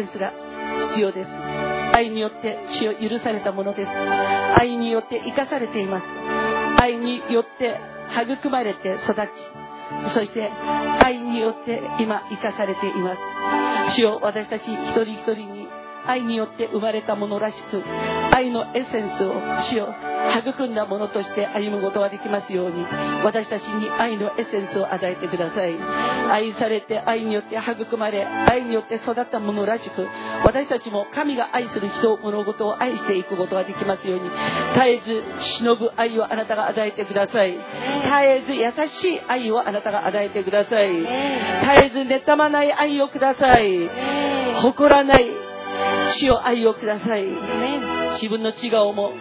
センスが必要です。愛によって死を許されたものです。愛によって生かされています。愛によって育まれて育ち。そして愛によって今生かされています。主を私たち一人一人に愛によって生まれたものらしく愛のエッセンスを主を育んだものとして歩むことができますように私たちに愛のエッセンスを与えてください。愛されて愛によって育まれ愛によって育ったものらしく私たちも神が愛する人物事を愛していくことができますように絶えず忍ぶ愛をあなたが与えてください。絶えず優しい愛をあなたが与えてください。絶えず妬まない愛をください。誇らない主を愛をください。自分の違顔も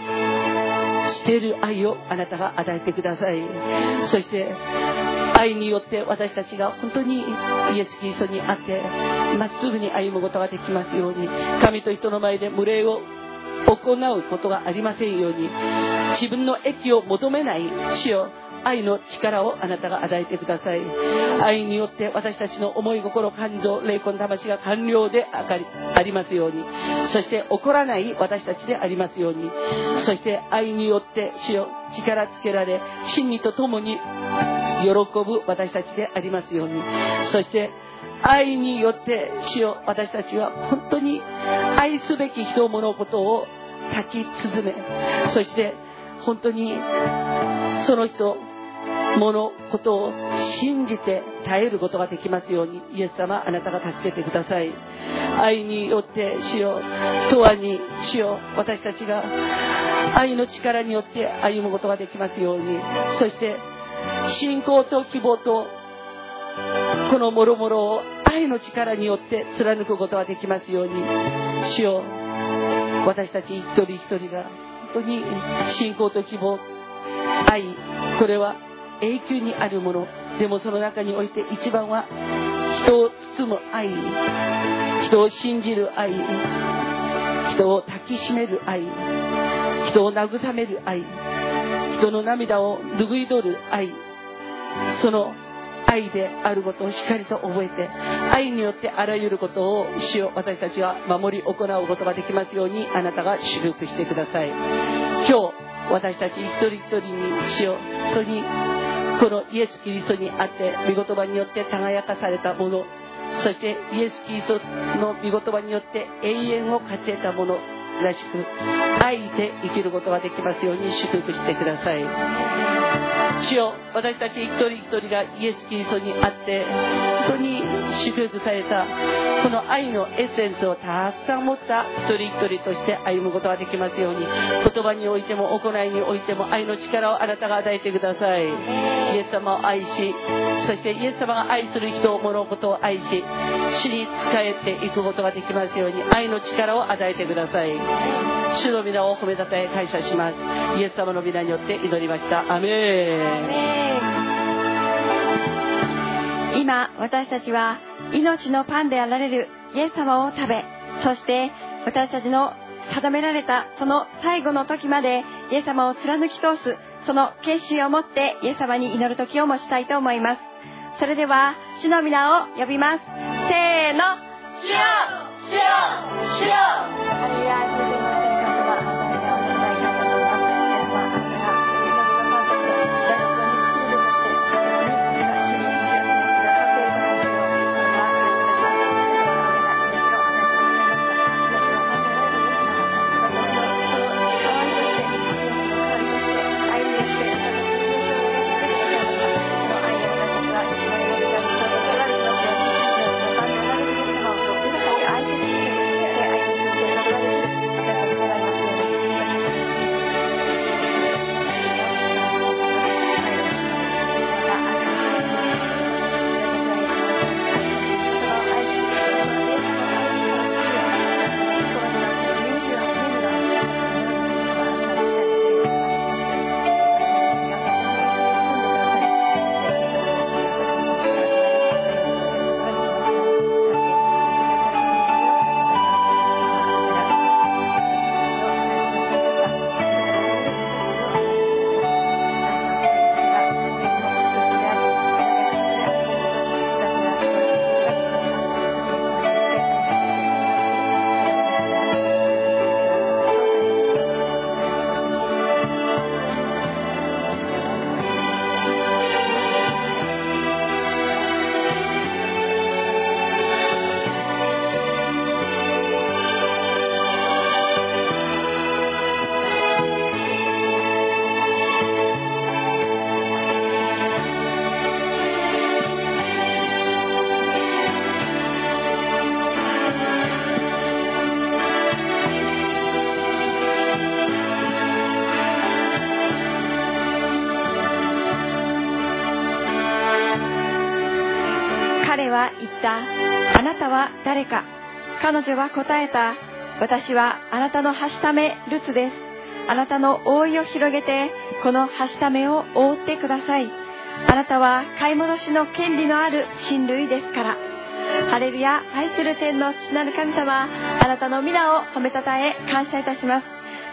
捨てる愛をあなたが与えてください。そして愛によって私たちが本当にイエス・キリストにあってまっすぐに歩むことができますように神と人の前で無礼を行うことがありませんように自分の益を求めない死を愛の力をあなたが与えてください。愛によって私たちの思い心感情霊魂魂が完了でありますように。そして怒らない私たちでありますように。そして愛によって死を力つけられ真理とともに喜ぶ私たちでありますように。そして愛によって死を私たちは本当に愛すべき人物ことを咲き続めそして本当にその人物ことを信じて耐えることができますようにイエス様あなたが助けてください。愛によって死を永遠に死を私たちが愛の力によって歩むことができますようにそして信仰と希望とこの諸々を愛の力によって貫くことができますように主を私たち一人一人が本当に信仰と希望愛これは永久にあるもの。でもその中において一番は人を包む愛。人を信じる愛。人を抱きしめる愛。人を慰める愛。人の涙を拭い取る愛。その愛であることをしっかりと覚えて愛によってあらゆることを主を私たちは守り行うことができますようにあなたが祝福してください。今日私たち一人一人に主を本当にこのイエス・キリストにあって御言葉によって輝かされたものそしてイエス・キリストの御言葉によって永遠を勝ち得たものらしく愛で生きることができますように祝福してください。主よ私たち一人一人がイエス・キリストにあって当に祝福されたこの愛のエッセンスをたくさん持った一人一人として歩むことができますように言葉においても行いにおいても愛の力をあなたが与えてください。イエス様を愛しそしてイエス様が愛する人を物事を愛し主に仕えていくことができますように愛の力を与えてください。主の皆を褒めたたえ感謝します。イエス様の皆によって祈りました。アメン。今私たちは命のパンであられるイエス様を食べそして私たちの定められたその最後の時までイエス様を貫き通すその決心を持ってイエス様に祈る時をもしたいと思います。それでは主の皆を呼びます。せーの主よ主よ主よ。った。あなたは誰か彼女は答えた。私はあなたのはしためルツです。あなたの覆いを広げて、このはしためを覆ってください。あなたは買い戻しの権利のある親類ですから。ハレルヤ、愛する天の父なる神様、あなたの皆を褒めたたえ、感謝いたします。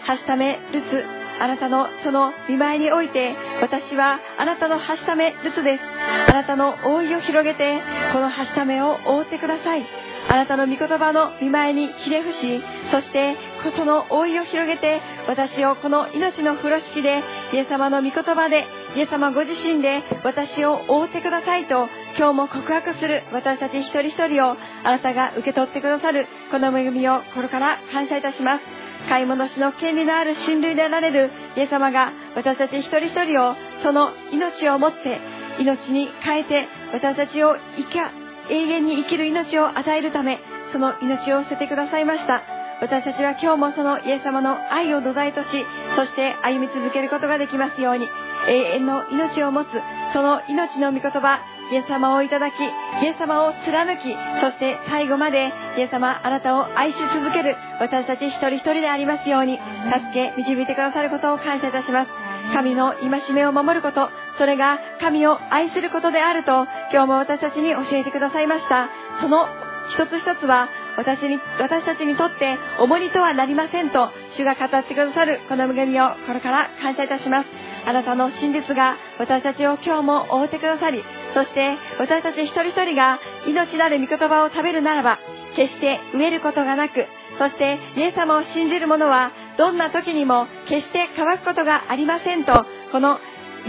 はしためルツ、あなたのその見舞いにおいて、私はあなたのはしためルツです。あなたの覆いを広げて、このはしためを覆ってください。あなたの御言葉の見舞いにひれ伏し、そしてその覆いを広げて、私をこの命の風呂敷で、イエス様の御言葉で、イエス様ご自身で私を覆ってくださいと、今日も告白する私たち一人一人をあなたが受け取ってくださるこの恵みを心から感謝いたします。買い戻しの権利のある親類であられるイエス様が私たち一人一人をその命をもって命に変えて私たちを生か永遠に生きる命を与えるためその命を捨ててくださいました。私たちは今日もそのイエス様の愛を土台としそして歩み続けることができますように永遠の命を持つその命の御言葉イエス様をいただき、イエス様を貫き、そして最後までイエス様あなたを愛し続ける私たち一人一人でありますように、助け、導いてくださることを感謝いたします。神の戒めを守ること、それが神を愛することであると、今日も私たちに教えてくださいました。その一つ一つは私に私たちにとって重荷とはなりませんと主が語ってくださるこの恵みを心から感謝いたしますあなたの真実が私たちを今日も覆ってくださりそして私たち一人一人が命なる御言葉を食べるならば決して飢えることがなくそしてイエス様を信じる者はどんな時にも決して乾くことがありませんとこの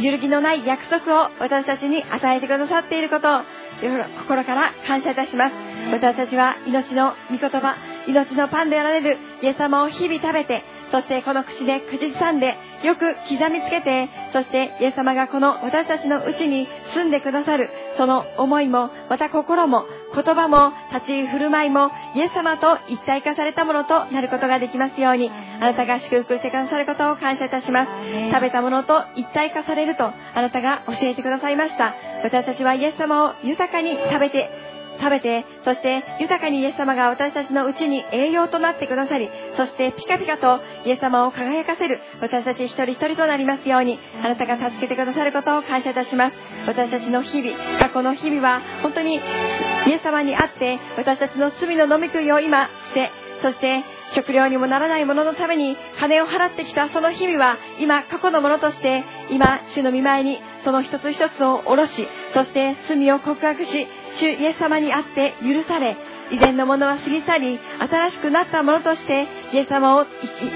揺るぎのない約束を私たちに与えてくださっていることを心から感謝いたします。私たちは命の御言葉命のパンであられるイエス様を日々食べてそしてこの口で口ずさんでよく刻みつけてそしてイエス様がこの私たちのうちに住んでくださるその思いもまた心も言葉も立ち居振る舞いもイエス様と一体化されたものとなることができますようにあなたが祝福してくださることを感謝いたします。食べたものと一体化されるとあなたが教えてくださいました。私たちはイエス様を豊かに食べて食べて、そして豊かにイエス様が私たちのうちに栄養となってくださり、そしてピカピカとイエス様を輝かせる私たち一人一人となりますように、あなたが助けてくださることを感謝いたします。私たちの日々、過去の日々は本当にイエス様にあって、私たちの罪の飲み食いを今して、そして食料にもならないもののために金を払ってきたその日々は今過去のものとして今主の見舞いにその一つ一つを下ろしそして罪を告白し主イエス様にあって許され以前のものは過ぎ去り新しくなったものとしてイエス様を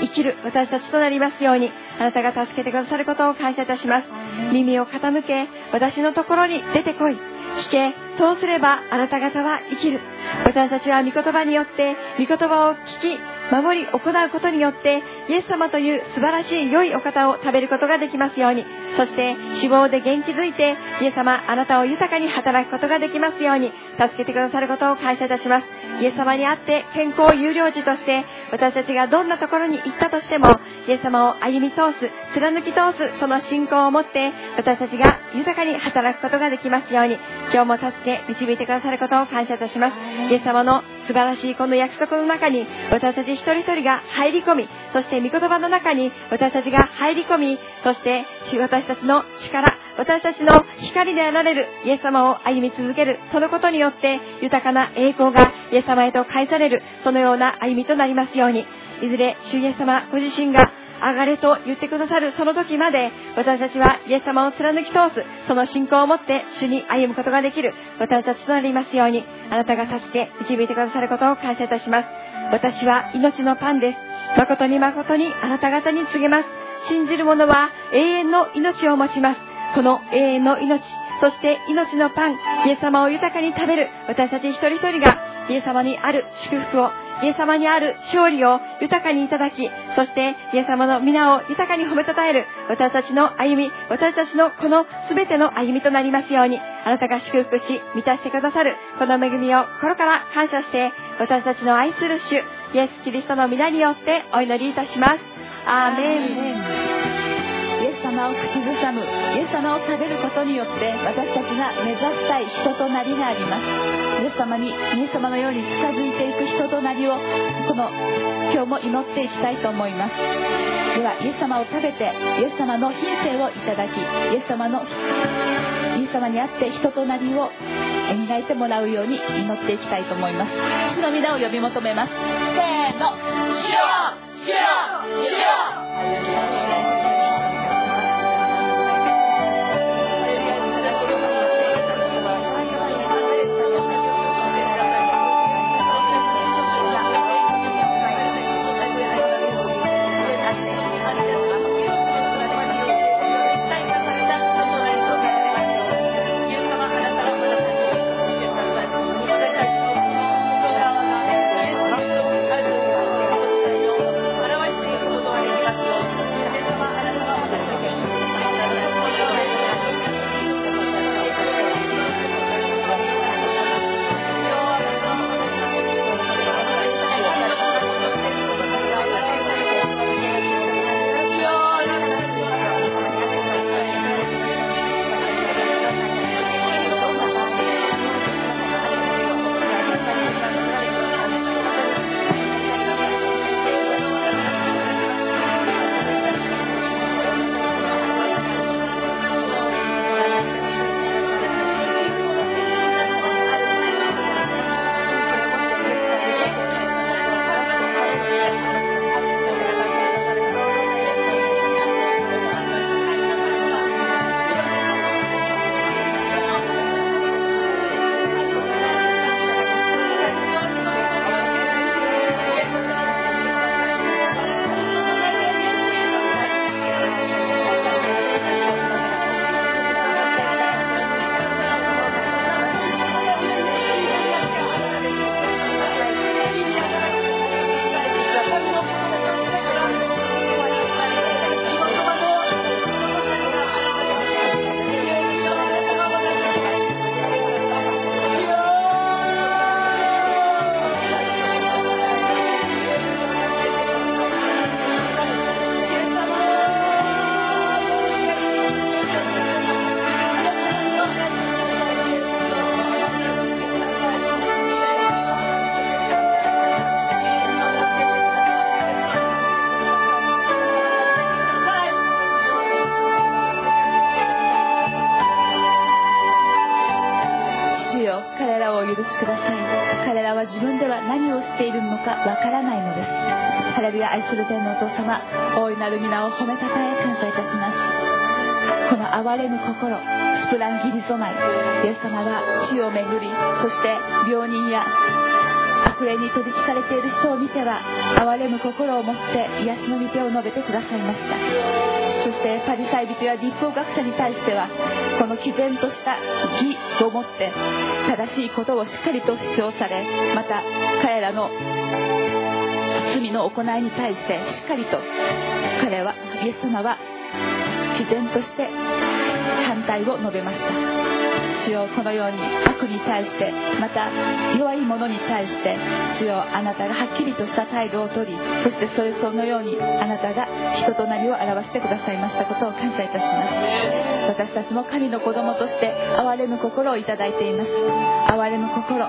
生きる私たちとなりますようにあなたが助けてくださることを感謝いたします。耳を傾け私のところに出てこい。聞けそうすればあなた方は生きる。私たちは御言葉によって御言葉を聞き守り行うことによってイエス様という素晴らしい良いお方を食べることができますように。そして脂肪で元気づいてイエス様あなたを豊かに働くことができますように助けてくださることを感謝いたします。イエス様にあって健康有料児として私たちがどんなところに行ったとしてもイエス様を歩み通す貫き通すその信仰を持って私たちが豊かに働くことができますように今日も助け導いてくださることを感謝いたします。イエス様の素晴らしいこの約束の中に私たち一人一人が入り込みそして御言葉の中に私たちが入り込みそして私たちの力私たちの光であられるイエス様を歩み続けるそのことによって豊かな栄光がイエス様へと返されるそのような歩みとなりますように。いずれ主イエス様ご自身が上がれと言ってくださるその時まで私たちはイエス様を貫き通す。その信仰を持って主に歩むことができる。私たちとなりますようにあなたが助け導いてくださることを感謝いたします。私は命のパンです。誠に誠にあなた方に告げます。信じる者は永遠の命を持ちます。この永遠の命そして命のパンイエス様を豊かに食べる。私たち一人一人がイエス様にある祝福をイエス様にある勝利を豊かにいただき、そしてイエス様の皆を豊かに褒めたたえる私たちの歩み、私たちのこの全ての歩みとなりますように、あなたが祝福し、満たしてくださるこの恵みを心から感謝して、私たちの愛する主、イエス・キリストの皆によってお祈りいたします。アーメン。様を口ずさむイエス様を食べることによって私たちが目指したい人となりがあります。イエス様にイエス様のように近づいていく人となりをこの今日も祈っていきたいと思います。ではイエス様を食べてイエス様の品性をいただきイエス様のイエス様にあって人となりを描いてもらうように祈っていきたいと思います。主の皆を呼び求めます。せーの主よ主よ主よ。褒めたたえ感謝いたしますこの憐れむ心スプランギリ備えイエス様が死を巡りそして病人や悪霊に取りつかれている人を見ては憐れむ心を持って癒しの御手を述べてくださいました。そしてパリサイ人や立法学者に対してはこの毅然とした義を持って正しいことをしっかりと主張されまた彼らの罪の行いに対してしっかりと彼はイエス様は毅然として反対を述べました。主よこのように悪に対してまた弱い者に対して主よあなたがはっきりとした態度をとりそしてそれそのようにあなたが人となりを表してくださいましたことを感謝いたします。私たちも神の子供として憐れむ心をいただいています。憐れむ心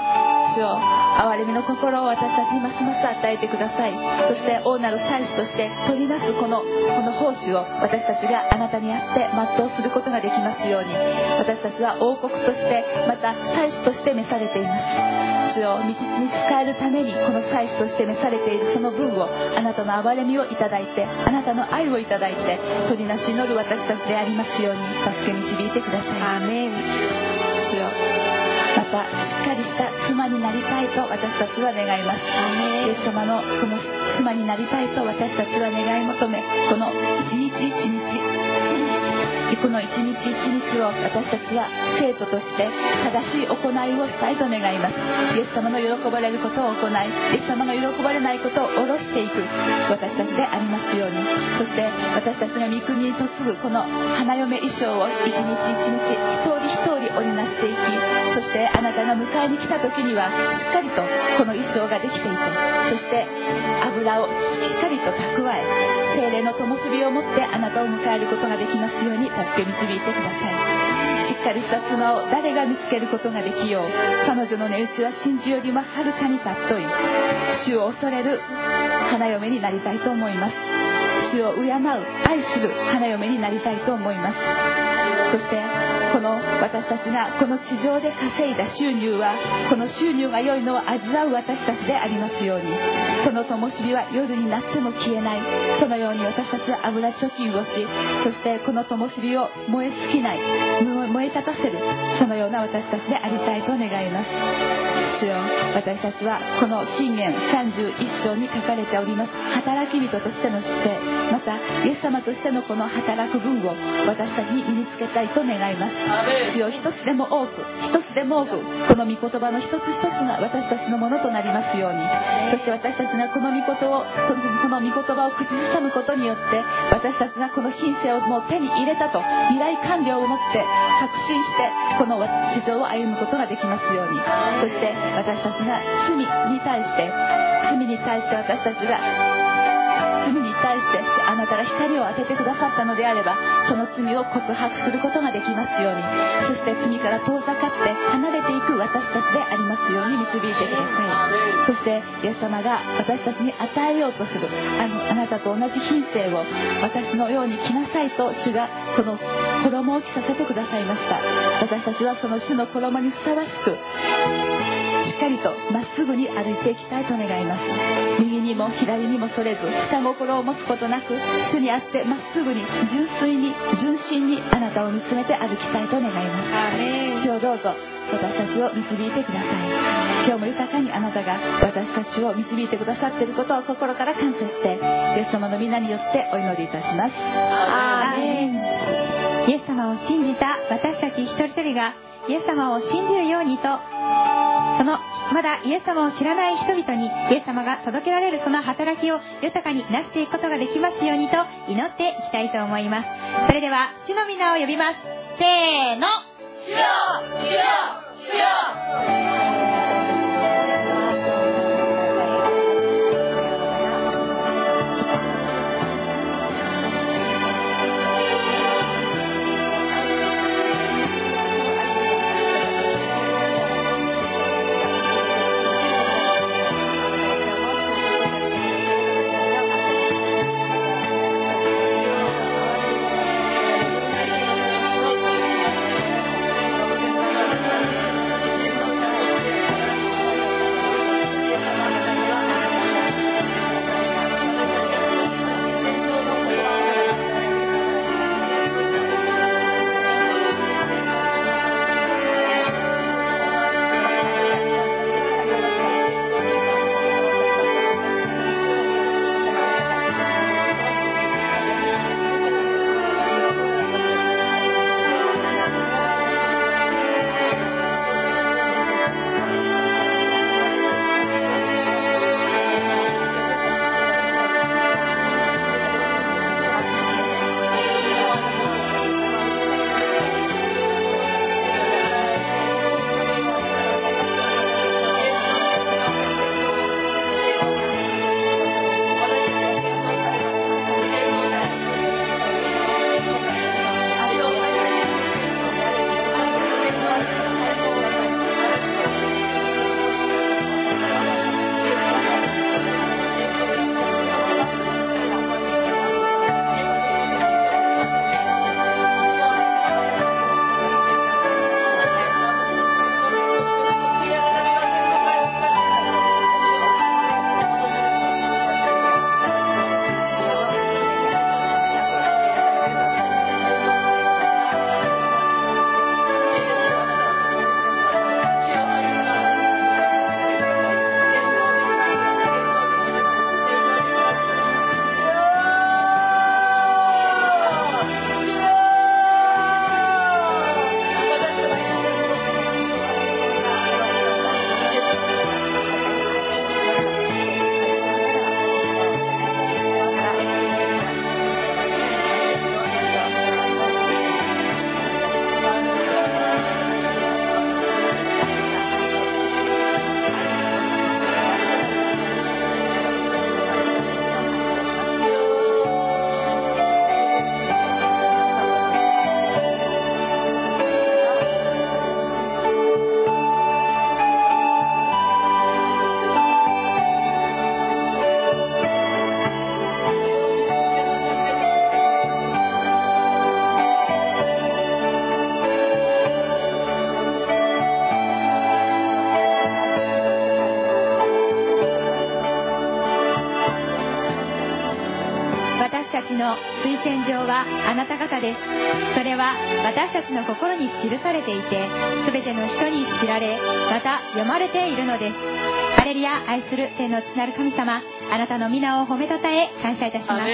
主を憐れみの心を私たちにますます与えてください。そして王なる祭司として取りなすこのこの奉仕を私たちがあなたにあって全うすることができますように。私たちは王国としてまた祭司として召されています。主を道に使えるためにこの祭司として召されているその分をあなたの憐れみをいただいてあなたの愛をいただいて取りなし祈る私たちでありますように助け導いてください。アーメン。主よまたしっかりした妻になりたいと私たちは願います。イエス様のこの妻になりたいと私たちは願い求めこの一日一日この一日一日を私たちは生徒として正しい行いをしたいと願います。イエス様の喜ばれることを行いイエス様が喜ばれないことを下ろしていく。私たちでありますように。そして私たちが御国に嫁ぐこの花嫁衣装を一日一日一人一人織りなしていきそしてあなたが迎えに来た時にはしっかりとこの衣装ができていてそして油をしっかりと蓄え精霊の灯火を持ってあなたを迎えることができますようにって導いてください。しっかりした妻を誰が見つけることができよう。彼女の値打ちは真珠よりもはるかに尊い。主を恐れる花嫁になりたいと思います。主を敬う愛する花嫁になりたいと思います。そしてこの私たちがこの地上で稼いだ収入はこの収入が良いのを味わう私たちでありますように。その灯火は夜になっても消えない。そのように私たちは油貯金をしそしてこの灯火を燃え尽きない。燃え立たせる。そのような私たちでありたいと願います。主よ私たちはこの信玄31章に書かれております。働き人としての姿勢またイエス様としてのこの働く分を私たちに身につけたいと願います。主を一つでも多く一つでも多くこの御言葉の一つ一つが私たちのものとなりますように。そして私たちがこの御言をこの御言葉を口ずさむことによって私たちがこの品性をもう手に入れたと未来完了をもって確信してこの地上を歩むことができますように。そして私たちが罪に対して罪に対して私たちが罪に対してあなたが光を当ててくださったのであればその罪を告白することができますように。そして罪から遠ざかって離れていく私たちでありますように導いてください。そしてイエス様が私たちに与えようとするあのあなたと同じ品性を私のように着なさいと主がこの衣を着させてくださいました。私たちはその主の衣にふさわしくかりとまっすぐに歩いていきたいと願います。右にも左にもそれず下心を持つことなく主にあってまっすぐに純粋に純真にあなたを見つめて歩きたいと願います。主をどうぞ私たちを導いてください。今日も豊かにあなたが私たちを導いてくださっていることを心から感謝してイエス様の皆によってお祈りいたします。アーメンイエス様を信じた私たち一人一人がイエス様を信じるようにと。そのまだイエス様を知らない人々にイエス様が届けられるその働きを豊かになしていくことができますようにと祈っていきたいと思います。それでは主の皆を呼びます。せーの。主よ主よ主よちの推薦状はあなた方ですそれは私たちの心に記されていて全ての人に知られまた読まれているのです。ハレルヤ愛する天の父なる神様あなたの皆を褒めたたえ感謝いたします。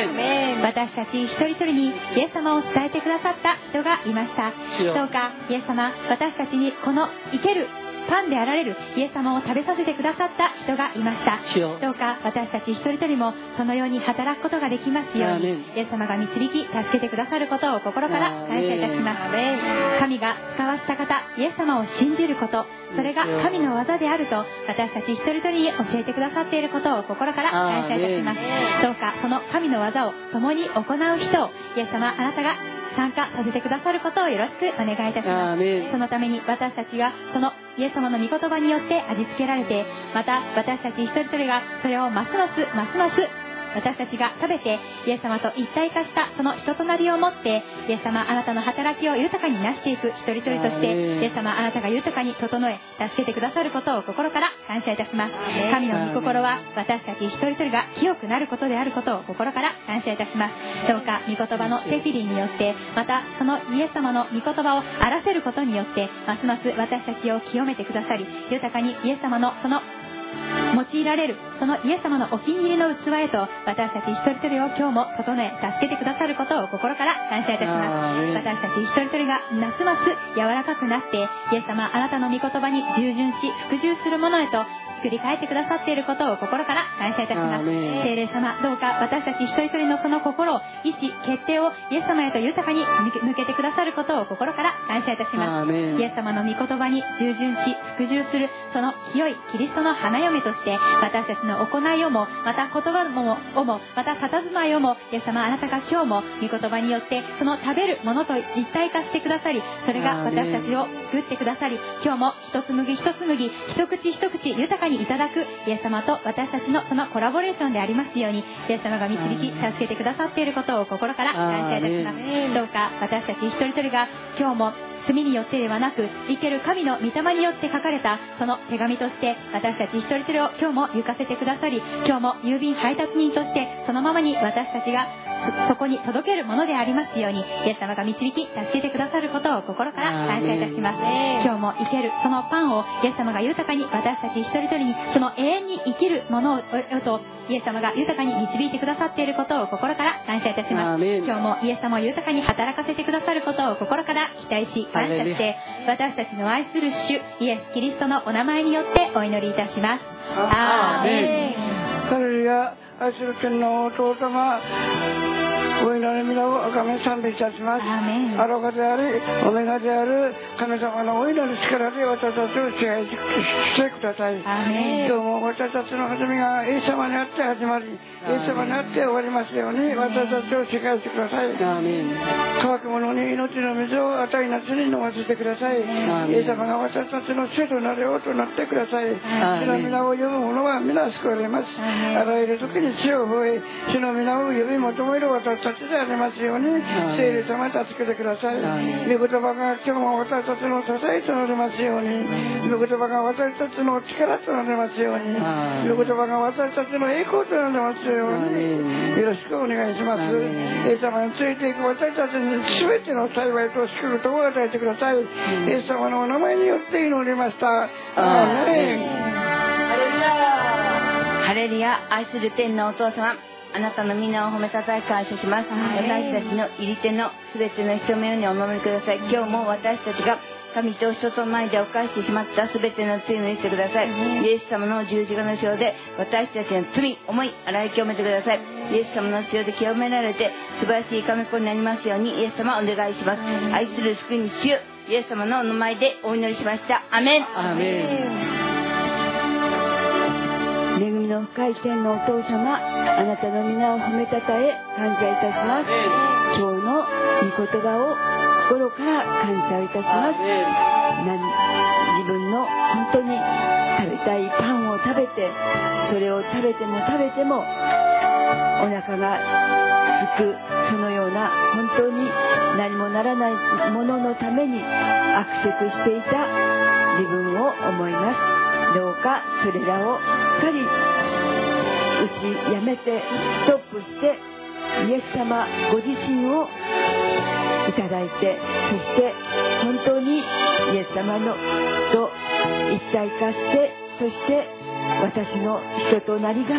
私たち一人一人にイエス様を伝えてくださった人がいました。どうかイエス様私たちにこの生けるパンであられるイエス様を食べさせてくださった人がいました。どうか私たち一人一人もそのように働くことができますようにイエス様が導き助けてくださることを心から感謝いたします。神が使わした方イエス様を信じることそれが神の技であると私たち一人一人に教えてくださっていることを心から感謝いたします。アどうかその神の技を共に行う人をイエス様あなたが参加させてくださることをよろしくお願いいたします。そのために私たちがそのイエス様の御言葉によって味付けられてまた私たち一人一人がそれをますますますます私たちが食べてイエス様と一体化したその人となりを持ってイエス様あなたの働きを豊かになしていく一人一人としてイエス様あなたが豊かに整え助けてくださることを心から感謝いたします。神の御心は私たち一人一人が清くなることであることを心から感謝いたします。どうか御言葉のテフィリンによってまたそのイエス様の御言葉を荒らせることによってますます私たちを清めてくださり豊かにイエス様のその用いられるそのイエス様のお気に入りの器へと私たち一人一人を今日も整え助けてくださることを心から感謝いたします。私たち一人一人がますます柔らかくなってイエス様あなたの御言葉に従順し服従するものへと作り変えてくださっていることを心から感謝いたします。聖霊様どうか私たち一人一人のその心を意志決定をイエス様へと豊かに向けてくださることを心から感謝いたします。イエス様の御言葉に従順し服従するその清いキリストの花嫁として私たちの行いをもまた言葉もをもまた佇まいをもイエス様あなたが今日も御言葉によってその食べるものと一体化してくださりそれが私たちを作ってくださり今日も一つ麦一つ麦一口一口豊かにいただくイエス様と私たちのそのコラボレーションでありますようにイエス様が導き助けてくださっていることを心から感謝いたします。どうか私たち一人一人が今日も罪によってではなく生ける神の御霊によって書かれたその手紙として私たち一人一人を今日も行かせてくださり今日も郵便配達人としてそのままに私たちがそそこに届けるものでありますようにイエス様が導き助けてくださることを心から感謝いたします。今日も生けるそのパンをイエス様が豊かに私たち一人一人にその永遠に生きるものをとイエス様が豊かに導いてくださっていることを心から感謝いたします。今日もイエス様を豊かに働かせてくださることを心から期待し感謝して私たちの愛する主イエス・キリストのお名前によってお祈りいたします。アーメン。ハレルヤ愛する天皇お父様お祈り皆をあがめ賛美いたします。アロガでありオメガである神様のお祈り力で私たちを支配してください。アーメン。今日も私たちの始めがイエス様にあって始まりイエス様にあって終わりますように私たちを支配してください。アーメン。乾く者に命の水を与えなしに飲ませてください。ーメン。イエス様が私たちの主となれようとなってください。主の皆を呼ぶ者は皆救われます。あらゆる時に死を増え、主の皆を呼び求める私たちでありますように、聖霊様助けてください。御言葉が今日も私たちの支えとなりますように、御言葉が私たちの力となりますように、御言葉が私たちの栄光となりますように、よろしくお願いします。イエス様についていく私たちに全ての幸いと祝福を与えてください。イエス様のお名前によって祈りました。アーメン。ハレルヤ。愛する天のお父様あなたの皆を褒めたたえ感謝します。私たちの入り手の全ての人のようにお守りください。今日も私たちが神と人との前で犯してしまった全ての罪を許してください。イエス様の十字架の塩で私たちの罪思い洗い清めてください。イエス様の塩で清められて素晴らしい神子になりますようにイエス様お願いします。愛する救い主イエス様のお名前でお祈りしました。アメン恵みの深い天のお父様あなたの皆を褒めたたえ感謝いたします。今日の御言葉を心から感謝いたします。何自分の本当に食べたいパンを食べてそれを食べても食べてもお腹がすくそのような本当に何もならないもののために悪食していた自分を思いますどうかそれらをしっかり打ちやめてストップしてイエス様ご自身をいただいてそして本当にイエス様のと一体化してそして私の人となりが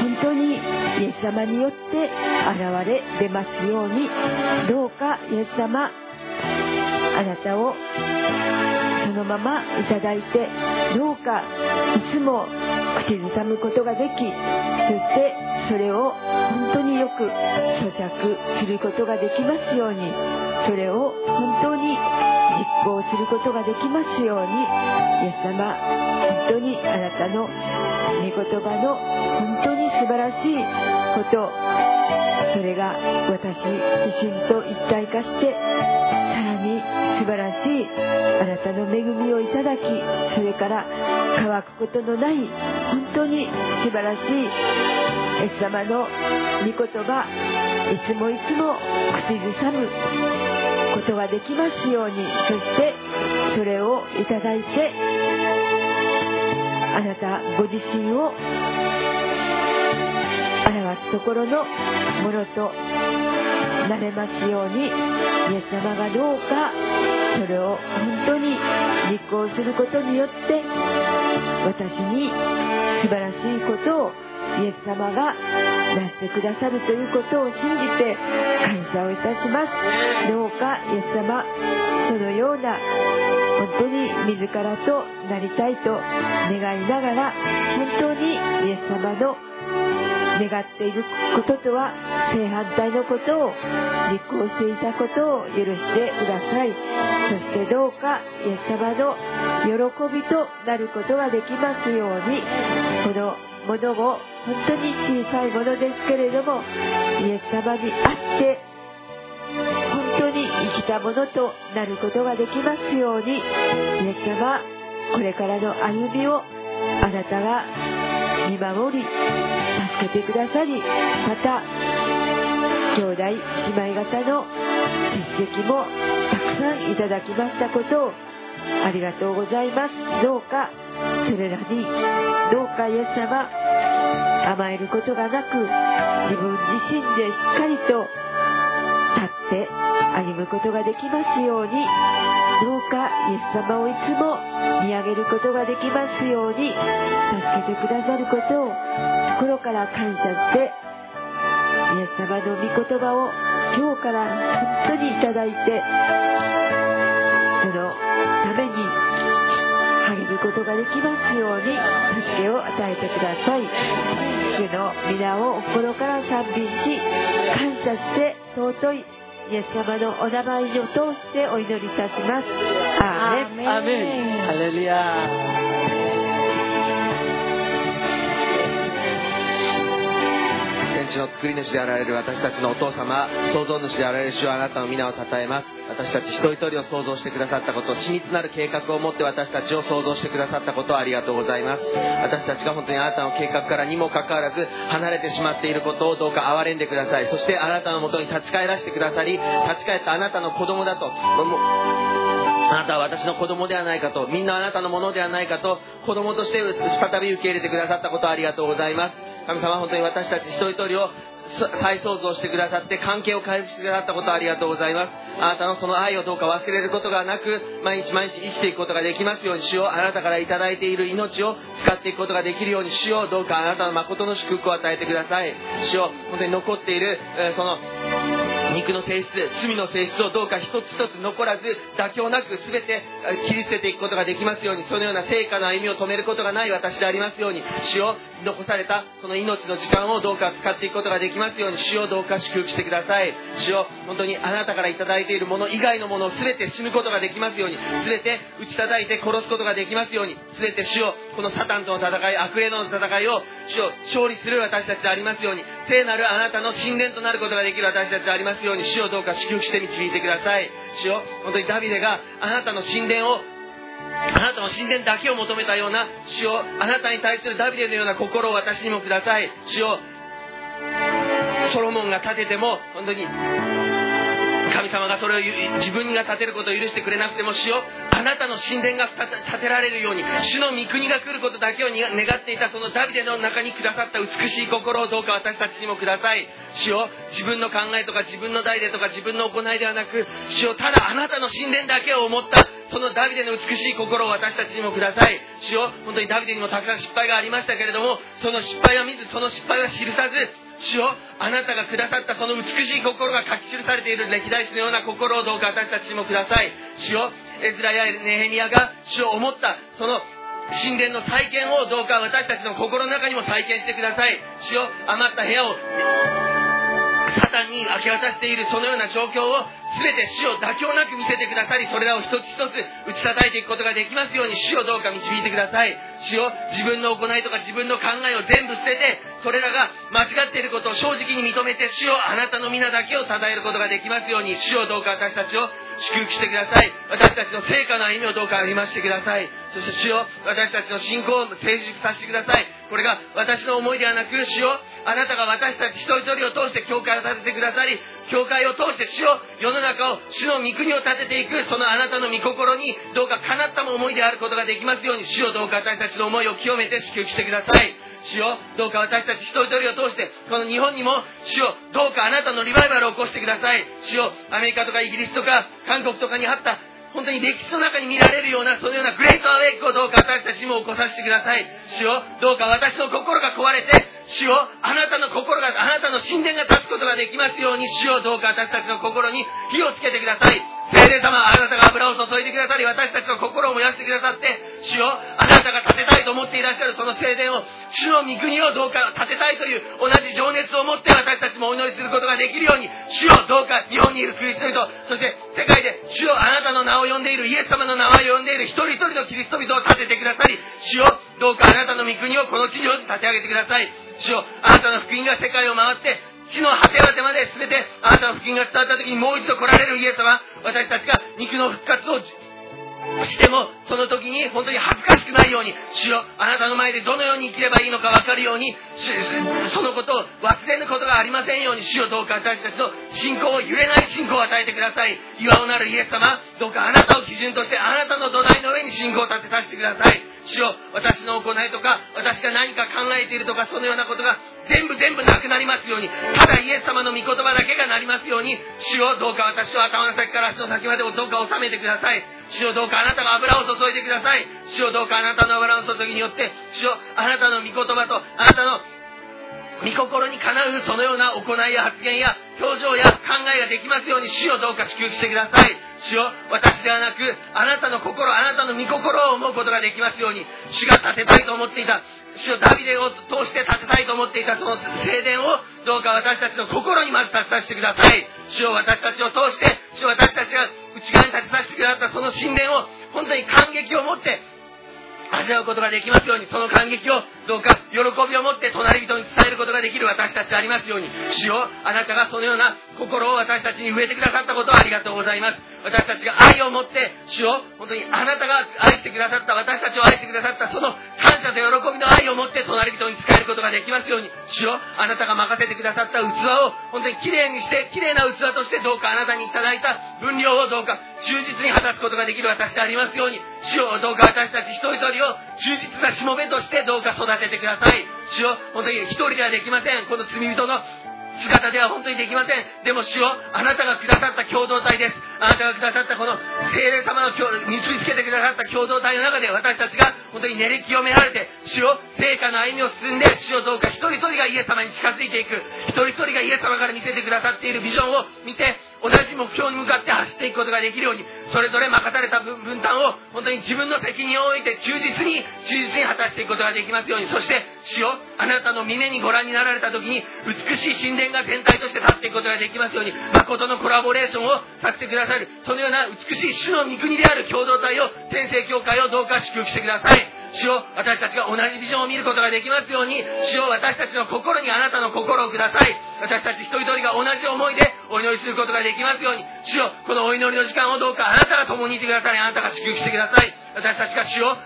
本当にイエス様によって現れ出ますようにどうかイエス様あなたをのままいただいてどうかいつも口ずさむことができそしてそれを本当によく咀嚼することができますようにそれを本当に実行することができますようにイエス様本当にあなたの御言葉の本当に素晴らしいことそれが私自身と一体化して素晴らしいあなたの恵みをいただきそれから乾くことのない本当に素晴らしいイエス様の御言葉いつもいつも口ずさむことができますようにそしてそれをいただいてあなたご自身を表すところのものとなれますようにイエス様がどうかそれを本当に実行することによって私に素晴らしいことをイエス様がなしてくださるということを信じて感謝をいたします。どうかイエス様そのような本当に自らとなりたいと願いながら本当にイエス様の願っていることとは正反対のことを実行していたことを許してください。そしてどうかイエス様の喜びとなることができますように。このものも本当に小さいものですけれどもイエス様にあって本当に生きたものとなることができますように。イエス様これからの歩みをあなたが見守り助けてくださりまた兄弟姉妹方の実績もたくさんいただきましたことをありがとうございます。どうかそれらにどうかイエス様甘えることがなく自分自身でしっかりと立って歩むことができますようにどうかイエス様をいつも見上げることができますように助けてくださることを心から感謝してイエス様の御言葉を今日から本当にいただいてそのために励むことができますように助けを与えてください。主の皆を心から賛美し感謝して尊いイエス様のお名前を通してお祈りいたします。アーメン。アーメン。ハレルヤ天地の作り主であられる私たちのお父様創造主であられる主はあなたの皆を称えます。私たち一人一人を創造してくださったこと緻密なる計画を持って私たちを創造してくださったことをありがとうございます。私たちが本当にあなたの計画からにもかかわらず離れてしまっていることをどうか憐れんでください。そしてあなたのもとに立ち返らせてくださり立ち返ったあなたの子供だとあなたは私の子供ではないかと、みんなあなたのものではないかと、子供として再び受け入れてくださったことをありがとうございます。神様、本当に私たち一人一人を再創造してくださって関係を回復してくださったことありがとうございます。あなたのその愛をどうか忘れることがなく、毎日毎日生きていくことができますように、主をあなたからいいている命を使っていくことができるように、主よどうかあなたの誠の祝福を与えてください。主を本当に残っている、その肉の性質、罪の性質をどうか一つ一つ残らず、妥協なく全て切り捨てていくことができますように、そのような成果の歩みを止めることがない私でありますように、主を残されたその命の時間をどうか使っていくことができますように、主をどうか祝福してください。主を本当にあなたからいいているもの以外のものを全て死ぬことができますように、全て打ち叩いて殺すことができますように、全て主をこのサタンとの戦い、悪霊の戦いを主を勝利する私たちでありますように、聖なるあなたの神殿となることができる私たちでありますように、主をどうか祝福して導いてください。主を本当にダビデがあなたの神殿をあなたの神殿だけを求めたような主をあなたに対するダビデのような心を私にもください主をソロモンが建てても本当に神様がそれを自分が建てることを許してくれなくても主よあなたの神殿が建てられるように主の御国が来ることだけを願っていたそのダビデの中にくださった美しい心をどうか私たちにもください。主よ自分の考えとか自分の代でとか自分の行いではなく主よただあなたの神殿だけを思ったそのダビデの美しい心を私たちにもください。主よ本当にダビデにもたくさん失敗がありましたけれどもその失敗は見ずその失敗は記さず主よあなたがくださったその美しい心が書き記されている歴代史のような心をどうか私たちにもください。主よエズラやネヘミヤが主を思ったその神殿の再建をどうか私たちの心の中にも再建してください。主を余った部屋をサタンに明け渡しているそのような状況を全て主を妥協なく見せてくださりそれらを一つ一つ打ち叩いていくことができますように主をどうか導いてください。主を自分の行いとか自分の考えを全部捨ててそれらが間違っていることを正直に認めて主をあなたの皆だけを称えることができますように主をどうか私たちを祝福してください。私たちの成果の歩みをどうか歩ましてください。そして主よ私たちの信仰を成熟させてください。これが私の思いではなく主よあなたが私たち一人一人を通して教会を立ててくださり教会を通して主を世の中を主の御国を立てていくそのあなたの御心にどうか叶ったも思いであることができますように主をどうか私たちの思いを清めて祝福してください。主よどうか私たち一人一人を通してこの日本にも主よどうかあなたのリバイバルを起こしてください。主よアメリカとかイギリスとか韓国とかにあった本当に歴史の中に見られるようなそのようなグレートアウェイクをどうか私たちにも起こさせてください。主よどうか私の心が壊れて主よあなたの心があなたの神殿が立つことができますように主よどうか私たちの心に火をつけてください。聖霊様あなたが油を注いでくださり私たちの心を燃やしてくださって主よあなたが建てたいと思っていらっしゃるその聖殿を主の御国をどうか建てたいという同じ情熱を持って私たちもお祈りすることができるように主よどうか日本にいるクリスチャン人そして世界で主よあなたの名を呼んでいるイエス様の名前を呼んでいる一人一人のキリスト人を立ててくださり主よどうかあなたの御国をこの地に立て上げてください。主よあなたの福音が世界を回って地の果て果てまで全てあなたの福音が伝わった時にもう一度来られるイエス様私たちが肉の復活をしてもその時に本当に恥ずかしくないように主よあなたの前でどのように生きればいいのか分かるようにそのことを忘れることがありませんように主よどうか私たちの信仰を揺れない信仰を与えてください。岩尾なるイエス様どうかあなたを基準としてあなたの土台の上に信仰を立てさせてください。主よ私の行いとか私が何か考えているとかそのようなことが全部全部なくなりますようにただイエス様の御言葉だけがなりますように主よどうか私を頭の先から足の先までをどうか収めてください。主よどうかあなたが油を注いでください。主よどうかあなたの油の注ぎによって主よあなたの御言葉とあなたの御心にかなうそのような行いや発言や表情や考えができますように主をどうか祝福してください。主よ私ではなくあなたの心あなたの御心を思うことができますように主が建てたいと思っていた主をダビデを通して建てたいと思っていたその聖殿をどうか私たちの心にまず立てさせてください。主を私たちを通して主を私たちが内側に立てさせてくださったその神殿を本当に感激を持って味わうことができますようにその感激をどうか喜びを持って隣人に伝えることができる私たちでありますように。主よあなたがそのような心を私たちに植えてくださったことをありがとうございます。私たちが愛を持って主よ本当にあなたが愛してくださった私たちを愛してくださったその感謝と喜びの愛を持って隣人に伝えることができますように。主よあなたが任せてくださった器を本当にきれいにしてきれいな器としてどうかあなたにいただいた分量をどうか忠実に果たすことができる私でありますように。主をどうか私たち一人一人を忠実なしもべとしてどうか育ててください。主よ本当に一人ではできません。この罪人の姿では本当にできません。でも主よあなたがくださった共同体です。あなたがくださったこの聖霊様の結びつけてくださった共同体の中で私たちが本当に練り清められて主よ聖火の歩みを進んで主よどうか一人一人がイエス様に近づいていく。一人一人がイエス様から見せてくださっているビジョンを見て同じ目標に向かって走っていくことができるようにそれぞれ任された分担を本当に自分の責任を置いて忠実に忠実に果たしていくことができますように。そして主よあなたの峰にご覧になられた時に美しい神殿が全体として立っていくことができますように誠のコラボレーションをさせてくださるそのような美しい主の御国である共同体を天聖教会をどうか祝福してください。主よ私たちが同じビジョンを見ることができますように主よ私たちの心にあなたの心をください。私たち一人一人が同じ思いでお祈りすることができますように主よこのお祈りの時間をどうかあなたが共にいてください。あなたが祝福してください。私たちが主を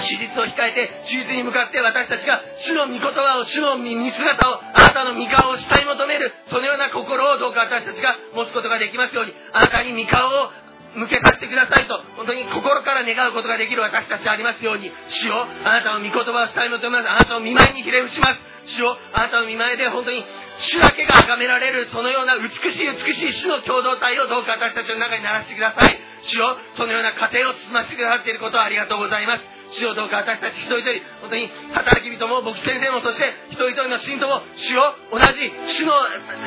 史実を控えて手術に向かって私たちが主の御言葉を主の見姿をあなたの御顔を慕い求めるそのような心をどうか私たちが持つことができますようにあなたに御顔を向けさせてくださいと本当に心から願うことができる私たちでありますように主よあなたの御言葉をしたい求めます。あなたの見舞いにひれ伏します。主よあなたの見舞いで本当に主だけが崇められるそのような美しい美しい主の共同体をどうか私たちの中にならしてください。主よそのような過程を進ませてくださっていることをありがとうございます。主をどうか私たち一人一人本当に働き人も牧師先生もそして一人一人の信徒も主を同じ主の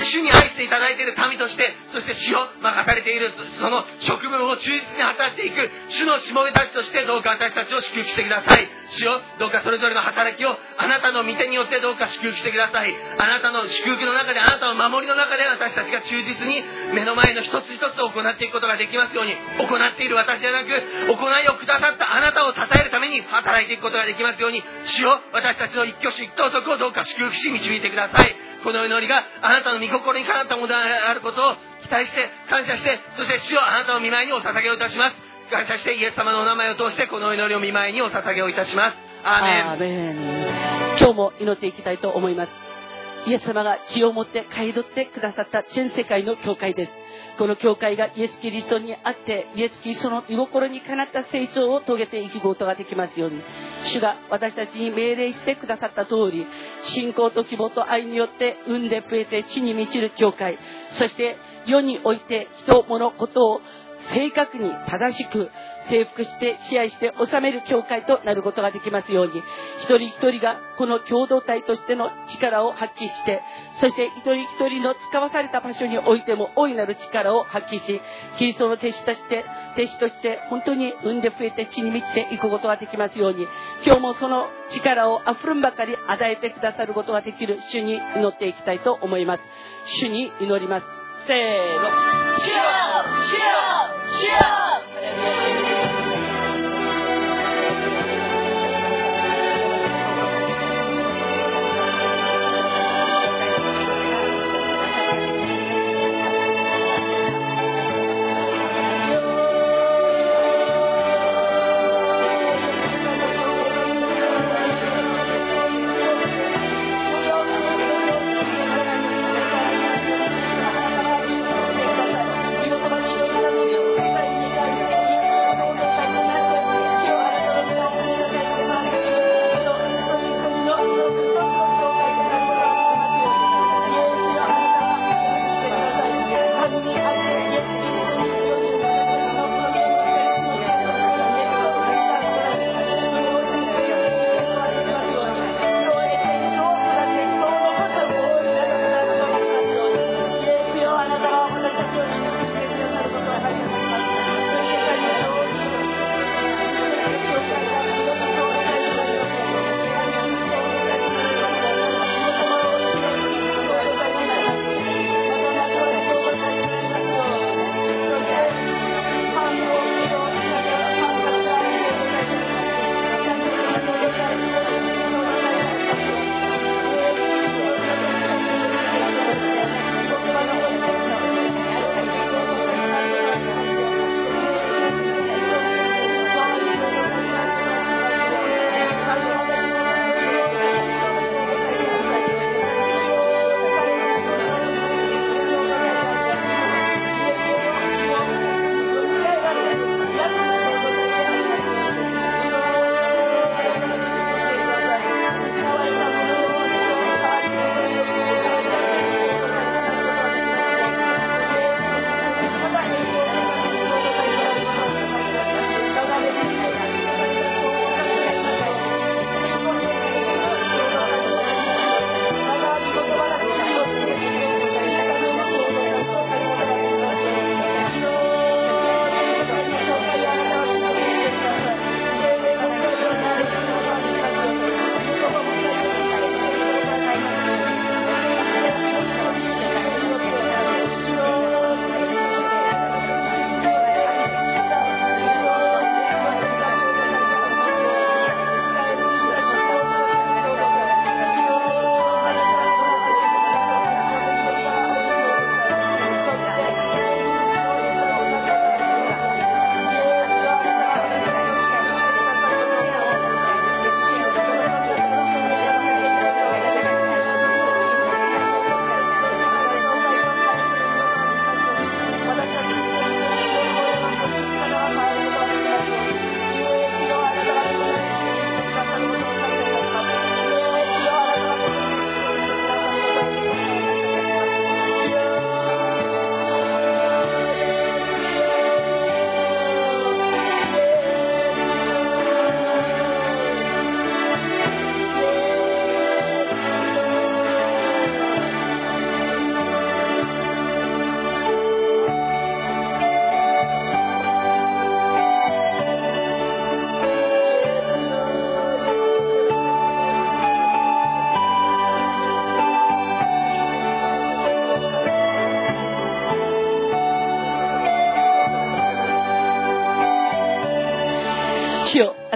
主に愛していただいている民としてそして主を任されているその職分を忠実に果たしていく主のしもべたちとしてどうか私たちを祝福してください主よどうかそれぞれの働きをあなたの御手によってどうか祝福してくださいあなたの祝福の中であなたの守りの中で私たちが忠実に目の前の一つ一つを行っていくことができますように行っている私じゃなく行いをくださったあなたを称えるために働いていくことができますように主よ私たちの一挙手一投足をどうか祝福し導いてください。この祈りがあなたの御心にかなったものであることを期待して感謝してそして主よあなたの見舞いにお捧げをいたします。感謝してイエス様のお名前を通してこの祈りを見舞いにお捧げをいたします。アーメン。アーメン。今日も祈っていきたいと思います。イエス様が血を持って買い取ってくださった全世界の教会です。この教会がイエス・キリストにあってイエス・キリストの御心にかなった成長を遂げていくことができますように。主が私たちに命令してくださった通り信仰と希望と愛によって産んで増えて地に満ちる教会。そして世において人物事を正確に正しく征服して支配して治める教会となることができますように一人一人がこの共同体としての力を発揮してそして一人一人の使わされた場所においても大いなる力を発揮しキリストの弟子として弟子として本当に産んで増えて地に満ちていくことができますように今日もその力をあふるんばかり与えてくださることができる主に祈っていきたいと思います。主に祈ります。せーの。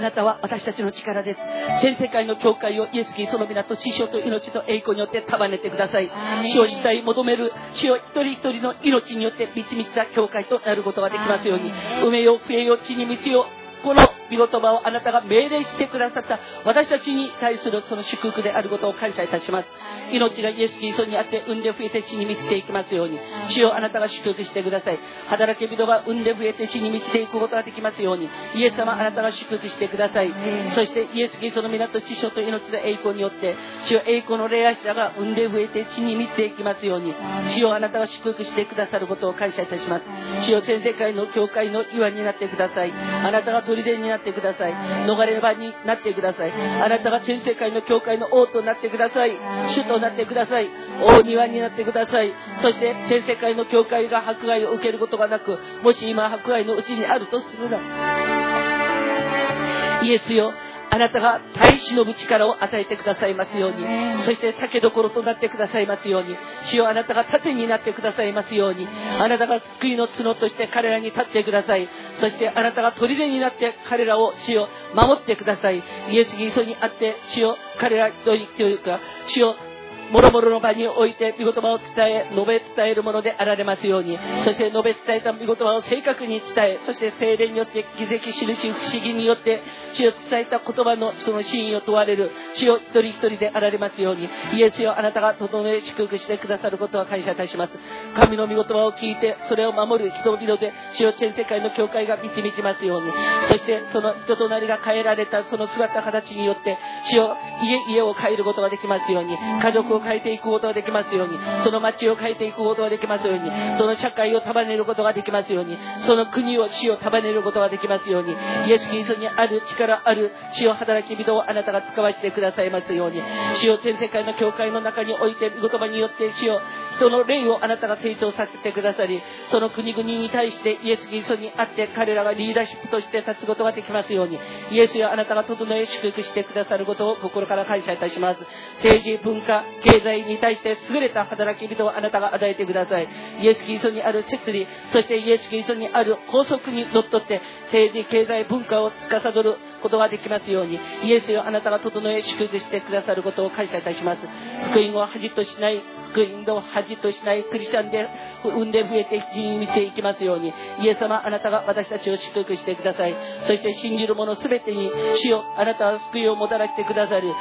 なたは私たちの力です。全世界の教会をイエス・キリストの皆と知性と命と栄光によって束ねてください。主を主体求める主を一人一人の命によって満ち満ちた教会となることができますように。埋めよ増えよ地に道よこの御言葉をあなたが命令してくださった私たちに対するその祝福であることを感謝いたします。命がイエス・キリストにあって産んで増えて地に満ちていきますように主をあなたが祝福してください。働き人が産んで増えて地に満ちていくことができますようにイエス様あなたが祝福してください。そしてイエス・キリストの皆と知性と命の栄光によって主よ栄光の霊愛者が産んで増えて地に満ちていきますように主をあなたが祝福してくださることを感謝いたします。主よ全世界の教会の岩になってください。あなたが砦になってください。逃れ場になってください。あなたが全世界の教会の王となってください。主となってください。大庭になってください。そして全世界の教会が迫害を受けることがなくもし今迫害のうちにあるとするなら。イエスよ。あなたが耐え忍ぶ力を与えてくださいますように、そして酒どころとなってくださいますように、主よあなたが盾になってくださいますように、あなたが救いの角として彼らに立ってください。そしてあなたが砦になって彼らを主よ守ってください。イエス・キリストにあって主よ彼ら一人というか、主よもろもろの場において御言葉を伝え、述べ伝えるものであられますように、そして述べ伝えた御言葉を正確に伝え、そして精霊によって気づき、印、不思議によって、主を伝えた言葉のその真意を問われる、主を一人一人であられますように、イエスよあなたが整え祝福してくださることは感謝いたします。神の御言葉を聞いて、それを守る人々で、主を全世界の教会が満ち満ちますように、そしてその人となりが変えられたその姿形によって、主を家々を変えることができますように、家族を変えていくことができますように、その町を変えていくことができますように、その社会を束ねることができますように、その国を死を束ねることができますように、イエス・キリストにある力ある死を働き人をあなたが使わせてくださいますように、死を全世界の教会の中において言葉によって死を人の霊をあなたが成長させてくださり、その国々に対してイエス・キリストにあって彼らがリーダーシップとして立つことができますように、イエスよあなたが整え祝福してくださることを心から感謝いたします。政治、文化、経済に対して優れた働き人をあなたが与えてください。イエス・キリストにある摂理、そしてイエス・キリストにある法則にのっとって政治、経済、文化を司ることができますように、イエスよあなたが整え祝福してくださることを感謝いたします。福音を恥としない福音の恥としないクリスチャンで産んで増えて地に見ていきますように。イエス様あなたが私たちを祝福してください。そして信じる者全てに主をあなたは救いをもたらしてくださる。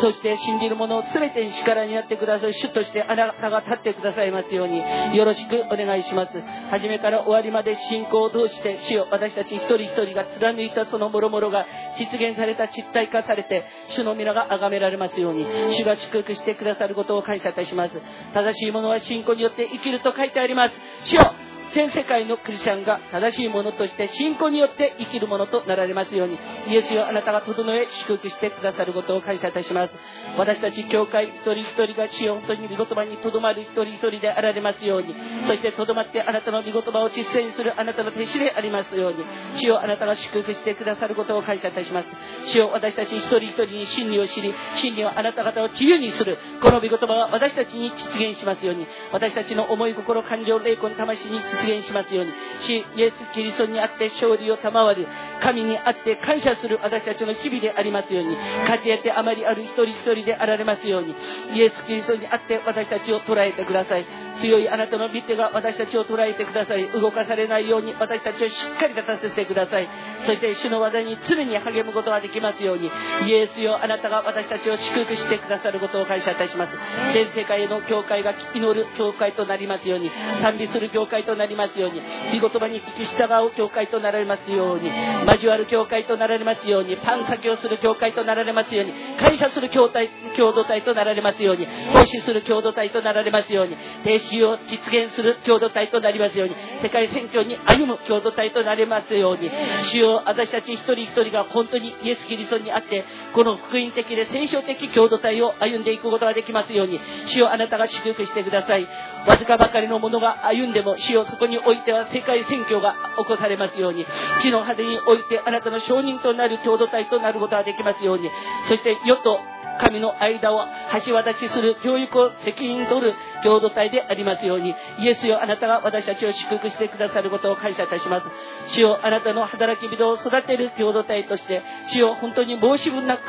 そして信じる者全てに力になってくださる主としてあなたが立ってくださいますように。よろしくお願いします。初めから終わりまで信仰を通して主を私たち一人一人が貫いたその諸々が実現された実体化されて主の皆が崇められますように。主が祝福してくださることを感謝いたします。正しいものは信仰によって生きると書いてあります。主よ全世界のクリスチャンが正しいものとして信仰によって生きるものとなられますようにイエスよあなたが整え祝福してくださることを感謝いたします。私たち教会一人一人が主よ本当に御言葉にとどまる一人一人であられますようにそしてとどまってあなたの御言葉を実践するあなたの弟子でありますように主よあなたが祝福してくださることを感謝いたします。主よ私たち一人一人に真理を知り真理をあなた方を自由にするこの御言葉は私たちに実現しますように私たちの思い心感情霊魂魂に実現しますように。主イエス・キリストにあって勝利を賜る。神にあって感謝する私たちの日々でありますように。勝ち得てあまりある一人一人であられますように。イエス・キリストにあって私たちを捉えてください。強いあなたの御手が私たちを捉えてください。動かされないように私たちをしっかり立たせてください。そして主の技に常に励むことができますように。イエスよあなたが私たちを祝福してくださることを感謝いたします。全世界の教会が祈る教会となりますように。賛美する教会となります。りますように御言葉に聞き従う教会となられますように交わる教会となられますようにパン先をする教会となられますように感謝する教体共同体となられますように奉仕する共同体となられますように停止を実現する共同体となりますように世界選挙に歩む共同体となりますように主よ私たち一人一人が本当にイエス・キリストにあってこの福音的で聖書的共同体を歩んでいくことができますように主よあなたが祝福してください。わずかばかりのものが歩んでも主よそこにおいては世界選挙が起こされますように地の果てにおいてあなたの証人となる共同体となることができますようにそして世と神の間を橋渡しする教育を責任取る共同体でありますようにイエスよあなたが私たちを祝福してくださることを感謝いたします。主よあなたの働き人を育てる共同体として主よ本当に申し分なく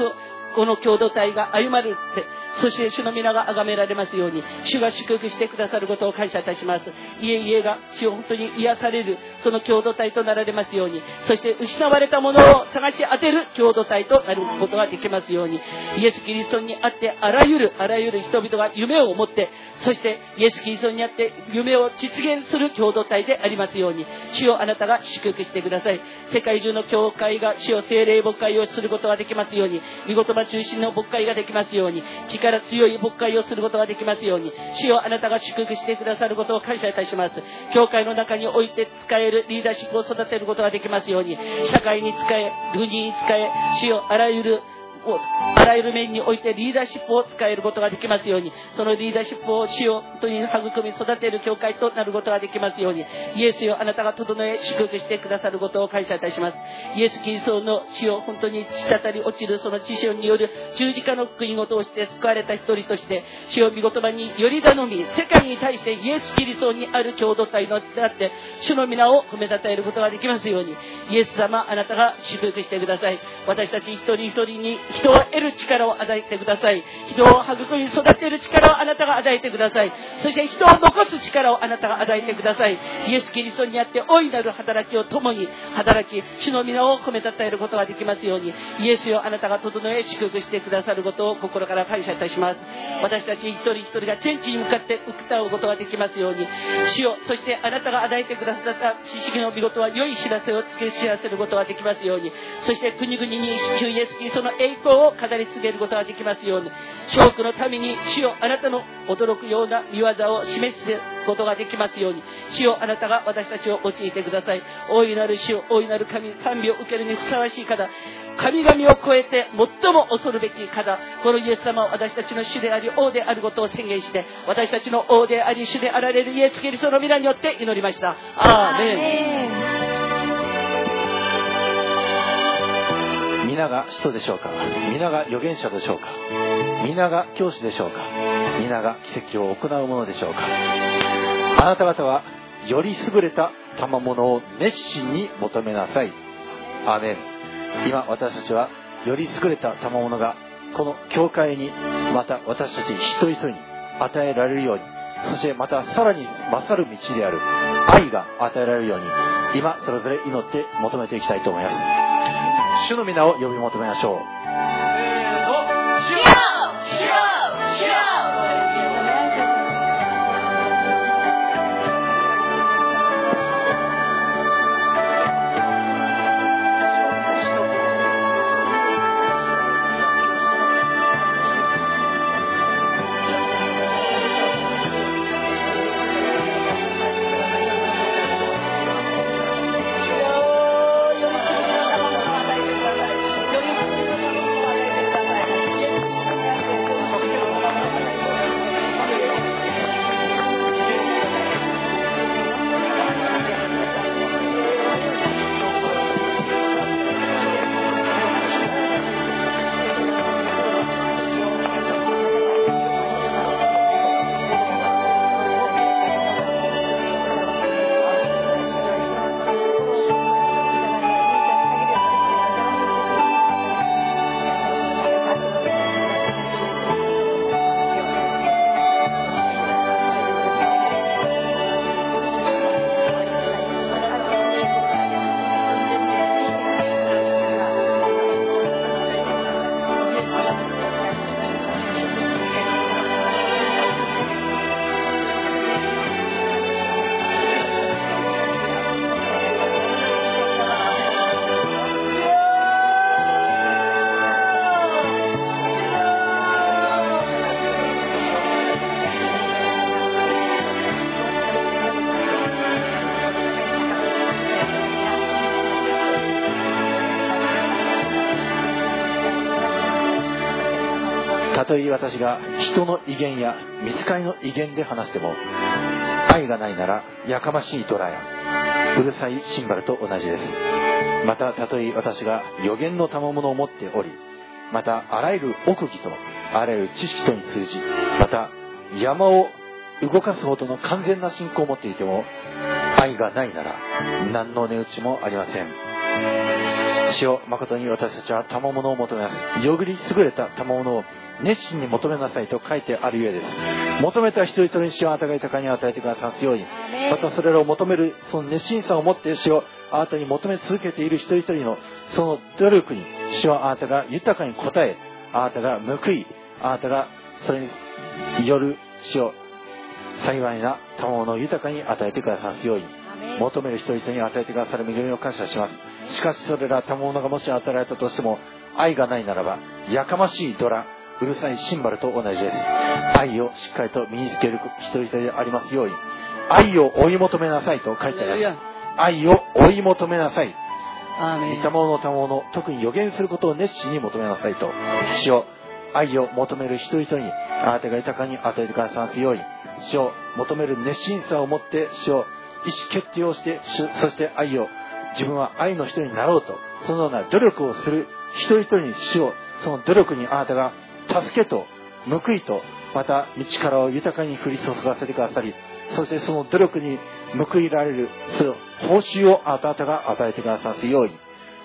この共同体が歩まれてそして主の皆が崇められますように主が祝福してくださることを感謝いたします。家々が主を本当に癒されるその共同体となられますようにそして失われたものを探し当てる共同体となることができますようにイエス・キリストにあってあらゆるあらゆる人々が夢を持ってそしてイエス・キリストにあって夢を実現する共同体でありますように主をあなたが祝福してください。世界中の教会が主を精霊牧会をすることができますように御言葉中心の牧会ができますように力強い牧会をすることができますように主よあなたが祝福してくださることを感謝いたします。教会の中において使えるリーダーシップを育てることができますように社会に使え国に使え主よあらゆるあらゆる面においてリーダーシップを使えることができますようにそのリーダーシップを主を本当に育み育てる教会となることができますようにイエスよあなたが整え祝福してくださることを感謝いたします。イエス・キリストの死を本当に滴り落ちるその知識による十字架の福音を通して救われた一人として主を見言葉により頼み世界に対してイエス・キリストにある共同体のであって主の皆を褒めたたえることができますようにイエス様あなたが祝福してください。私たち一人一人に人を得る力を与えてください。人を育み育てる力をあなたが与えてください。そして人を残す力をあなたが与えてください。イエス・キリストにあって大いなる働きを共に働き主の皆を褒めたたえることができますようにイエスよあなたが整え祝福してくださることを心から感謝いたします。私たち一人一人が天地に向かって歌うことができますように主よ。そしてあなたが与えてくださった知識の見事は良い知らせをつけ知らせることができますようにそして国々に主イエスキリストの栄光を語り継げることができますように諸国のために主よあなたの驚くような見業を示すことができますように主よあなたが私たちを用いてください。大いなる主よ大いなる神賛美を受けるにふさわしい方神々を超えて最も恐るべき方このイエス様を私たちの主であり王であることを宣言して私たちの王であり主であられるイエス・キリストの皆によって祈りました。アーメン。皆が使徒でしょうか？皆が預言者でしょうか？皆が教師でしょうか？皆が奇跡を行うものでしょうか？あなた方はより優れた賜物を熱心に求めなさい。アーメン。今私たちはより優れた賜物がこの教会にまた私たち一人一人に与えられるようにそしてまたさらに勝る道である愛が与えられるように今それぞれ祈って求めていきたいと思います。主の皆を呼び求めましょう。たとえ私が人の威厳や見つかりの威厳で話しても愛がないならやかましいドラやうるさいシンバルと同じです。またたとえ私が予言の賜物を持っておりまたあらゆる奥義とあらゆる知識とに通じまた山を動かすほどの完全な信仰を持っていても愛がないなら何の値打ちもありません。主よ誠に私たちは賜物を求めます。よぐり優れた賜物を熱心に求めなさいと書いてあるゆえです。求めた人々に主をあなたが豊かに与えてくださいますように。またそれらを求めるその熱心さを持って主をあなたに求め続けている一人一人のその努力に主はあなたが豊かに応えあなたが報いあなたがそれによる主を幸いな賜物を豊かに与えてくださいますように。求める人々に与えてくださる恵みを感謝しますしかしそれら賜物がもし与えられたとしても愛がないならばやかましいドラうるさいシンバルと同じです。愛をしっかりと身につける人々でありますように。愛を追い求めなさいと書いてあります。愛を追い求めなさい。見たものの賜物特に予言することを熱心に求めなさいと。主を愛を求める人々にあなたが豊かに与えてくださいますように。主を求める熱心さを持って主を意思決定をして主そして愛を自分は愛の人になろうとそのような努力をする一人々に主をその努力にあなたが助けと報いとまた道からを豊かに降り注がせてくださりそしてその努力に報いられるその報酬をあなたが与えてくださるように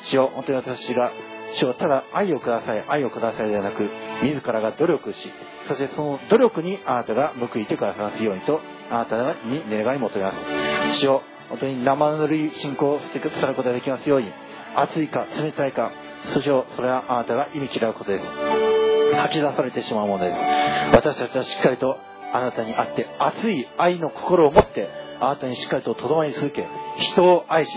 主よ本当に私が主をただ愛をください愛をくださいではなく自らが努力しそしてその努力にあなたが報いてくださますようにとあなたに願い求めます。主を本当に生ぬるい信仰を捨てくることができますように熱いか冷たいかそしてそれはあなたが意味嫌うことです。吐き出されてしまうものです。私たちはしっかりとあなたに会って熱い愛の心を持ってあなたにしっかりととどまり続け人を愛し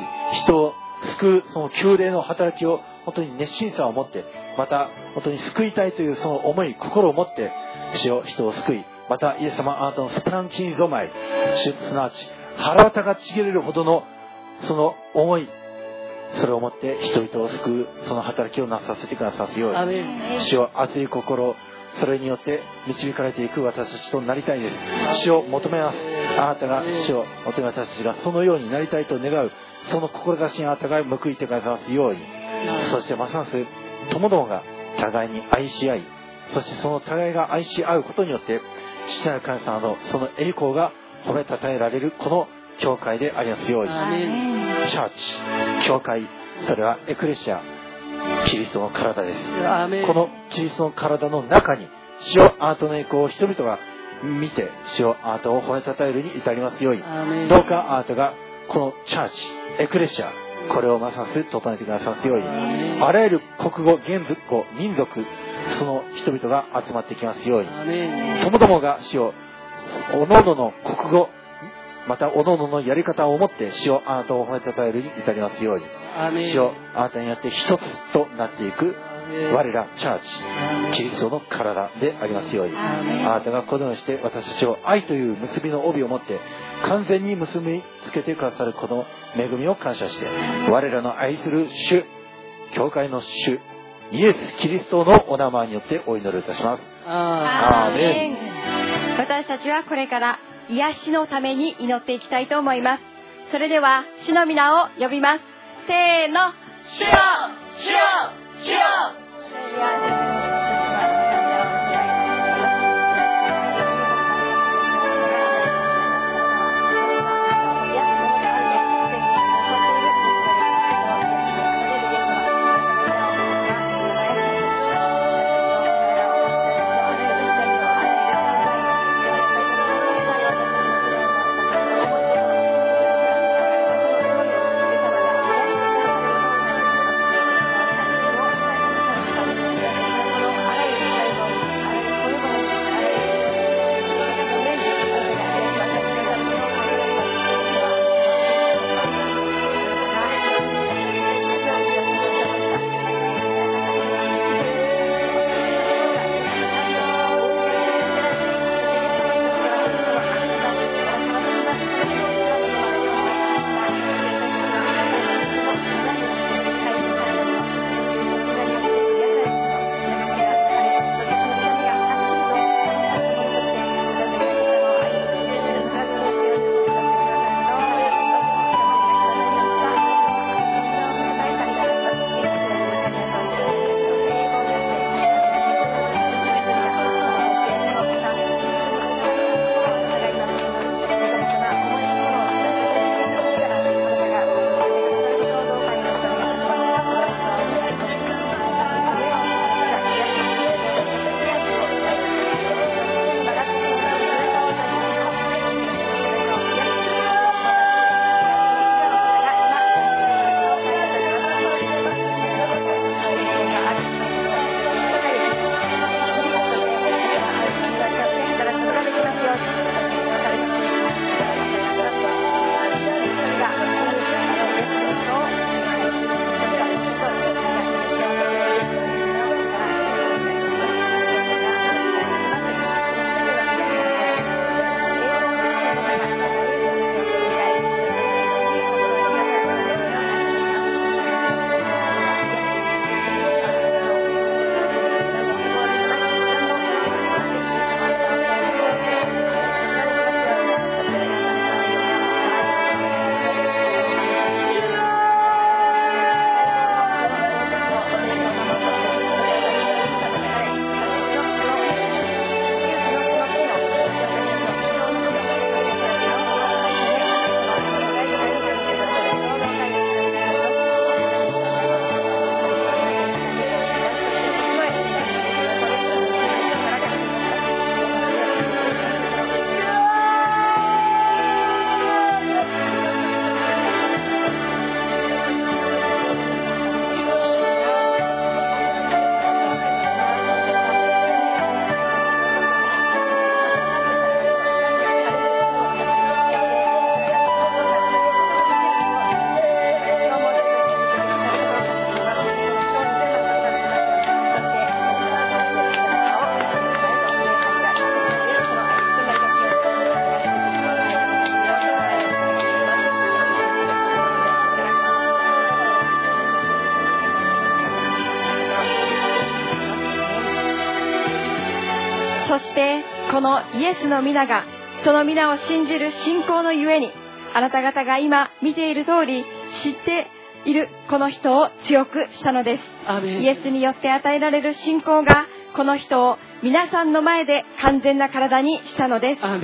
人を救うその宮礼の働きを本当に熱心さを持ってまた本当に救いたいというその思い心を持って主を人を救いまたイエス様あなたのスプランキーゾマイすなわち腹渡がちぎれるほどのその思いそれをもって人々を救うその働きをなさせてくださるように主を熱い心それによって導かれていく私たちとなりたいです。主を求めます。あなたが主を求め私たちがそのようになりたいと願うその志にあなたが報いてくださますように。そしてますます友どもが互いに愛し合いそしてその互いが愛し合うことによって父なる神様のその栄光が褒めたたえられるこの教会でありますように。チャーチ教会それはエクレシアキリストの体です。このキリストの体の中に主をあなたの栄光を人々が見て主をあなたを褒めたたえるに至りますように。どうかあなたがこのチャーチエクレシアこれをますます整えてくださますように。あらゆる国語言語民族その人々が集まってきますように。ともどもが死をおのおのの国語またおのおののやり方をもって死をあなたを褒めたたえるに至りますように。アーメン。死をあなたによって一つとなっていく我らチャーチキリストの体でありますように。あなたがこのようにして私たちを愛という結びの帯を持って完全に結びつけてくださるこの恵みを感謝して我らの愛する主教会の主イエス・キリストのお名前によってお祈りいたします。アアーメン 私たちはこれから癒しのために祈っていきたいと思います。それでは主の皆を呼びます。せーの主よ主よ主よこのイエスの皆がその皆を信じる信仰のゆえにあなた方が今見ている通り知っているこの人を強くしたのです。イエスによって与えられる信仰がこの人を皆さんの前で完全な体にしたのです。ア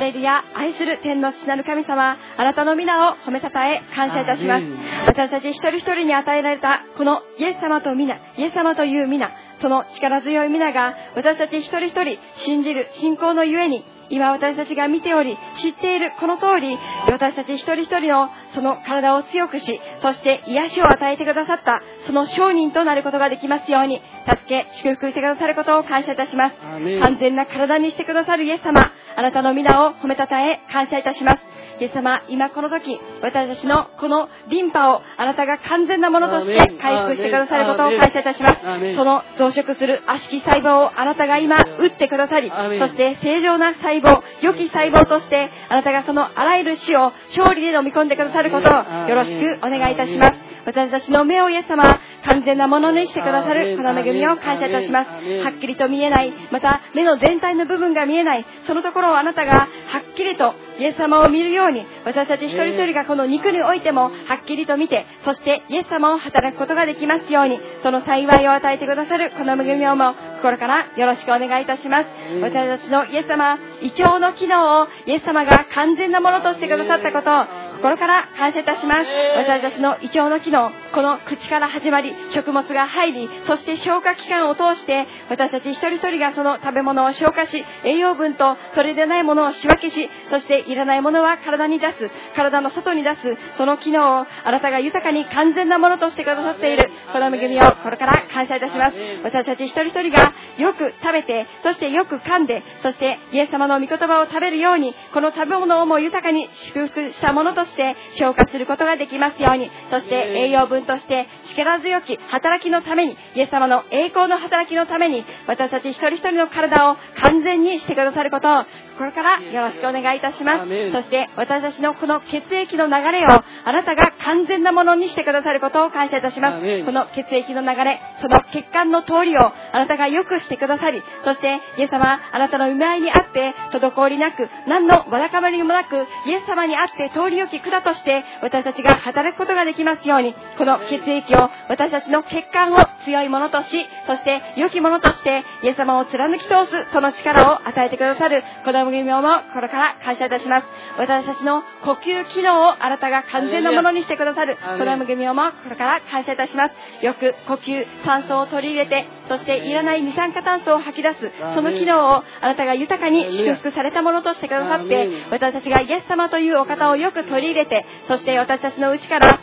レルヤ愛する天の父なる神様あなたの皆を褒めたたえ感謝いたします。私たち一人一人に与えられたこのイエス様と皆イエス様という皆その力強い皆が私たち一人一人信じる信仰のゆえに今私たちが見ており知っているこの通り私たち一人一人のその体を強くしそして癒しを与えてくださったその証人となることができますように助け祝福してくださることを感謝いたします。アーメン。完全な体にしてくださるイエス様。あなたの皆を褒めたたえ感謝いたします。イエス様今この時私たちのこのリンパをあなたが完全なものとして回復してくださることを感謝いたします。その増殖する悪しき細胞をあなたが今打ってくださりそして正常な細胞良き細胞としてあなたがそのあらゆる死を勝利で飲み込んでくださることをよろしくお願いいたします私たちの目をイエス様完全なものにしてくださるこの恵みを感謝いたします。はっきりと見えないまた目の全体の部分が見えないそのところをあなたがはっきりとイエス様を見るように私たち一人一人がこの肉においてもはっきりと見てそしてイエス様を働くことができますようにその幸いを与えてくださるこの恵みをも心からよろしくお願いいたします。私たちのイエス様胃腸の機能をイエス様が完全なものとしてくださったことを心から感謝いたします。私たちの胃腸の機能この口から始まり食物が入りそして消化器官を通して私たち一人一人がその食べ物を消化し栄養分とそれでないものを仕分けしそしていらないものは体に出す体の外に出すその機能をあなたが豊かに完全なものとしてくださっているこの恵みをこれから感謝いたします。私たち一人一人がよく食べてそしてよく噛んでそしてイエス様の御言葉を食べるようにこの食べ物をも豊かに祝福したものとして消化することができますように。そして栄養分として力強き働きのためにイエス様の栄光の働きのために私たち一人一人の体を完全にしてくださることをこれからよろしくお願いいたします。そして私たちのこの血液の流れをあなたが完全なものにしてくださることを感謝いたします。この血液の流れその血管の通りをあなたが良くしてくださりそしてイエス様あなたの見舞いにあって滞りなく何のわだかまりもなくイエス様にあって通り良き管として私たちが働くことができますようにこの血液を私たちの血管を強いものとしそして良きものとしてイエス様を貫き通すその力を与えてくださるこの恵みをも心から感謝いたします私たちの呼吸機能をあなたが完全なものにしてくださるこの恵みをも心から感謝いたしますよく呼吸酸素を取り入れてそしていらない二酸化炭素を吐き出すその機能をあなたが豊かに祝福されたものとしてくださって私たちがイエス様というお方をよく取り入れてそして私たちの内から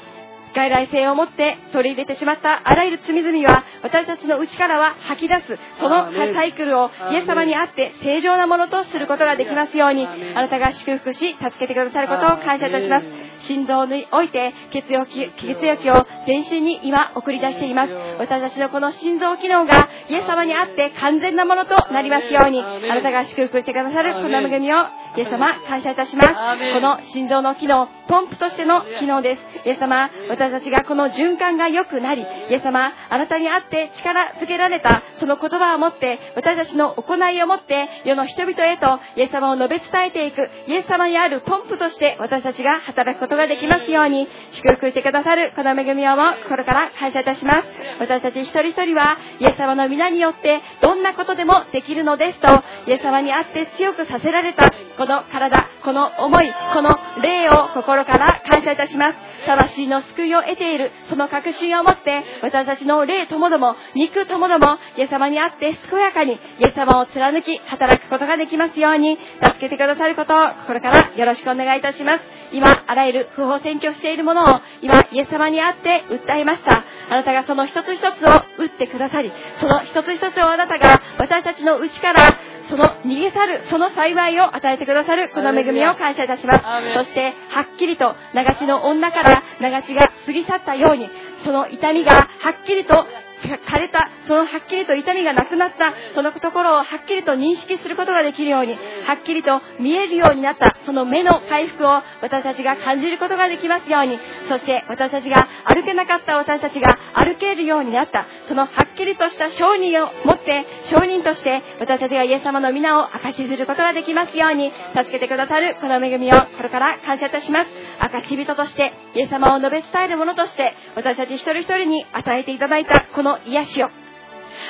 外来性を持って取り入れてしまったあらゆる罪々は私たちの内からは吐き出すそのサイクルをイエス様にあって正常なものとすることができますようにあなたが祝福し助けてくださることを感謝いたします心臓において血液血液を全身に今送り出しています。私たちのこの心臓機能がイエス様にあって完全なものとなりますようにあなたが祝福してくださるこの恵みをイエス様感謝いたします。この心臓の機能ポンプとしての機能です。イエス様私たちがこの循環が良くなりイエス様あなたにあって力づけられたその言葉を持って私たちの行いを持って世の人々へとイエス様を述べ伝えていくイエス様にあるポンプとして私たちが働くことことができますように祝福してくださるこの恵みをも心から感謝いたします。私たち一人一人はイエス様の皆によってどんなことでもできるのですとイエス様にあって強くさせられたこの体。この思いこの霊を心から感謝いたします。魂の救いを得ているその確信を持って私たちの霊ともども肉ともどもイエス様にあって健やかにイエス様を貫き働くことができますように助けてくださることを心からよろしくお願いいたします今あらゆる不法占拠しているものを今イエス様にあって訴えました。あなたがその一つ一つを打ってくださりその一つ一つをあなたが私たちの内からその逃げ去るその幸いを与えてくださるこの恵みを感謝いたします。そしてはっきりと流しの女から流しが過ぎ去ったようにその痛みがはっきりと枯れた、そのはっきりと痛みがなくなった、そのところをはっきりと認識することができるように、はっきりと見えるようになった、その目の回復を私たちが感じることができますように、そして私たちが歩けなかった私たちが歩けるようになった、そのはっきりとした承認を持って、承認として私たちがイエス様の皆を証しすることができますように、助けてくださるこの恵みをこれから感謝いたします。証人として、イエス様を述べ伝える者として、私たち一人一人に与えていただいたこのの癒しを、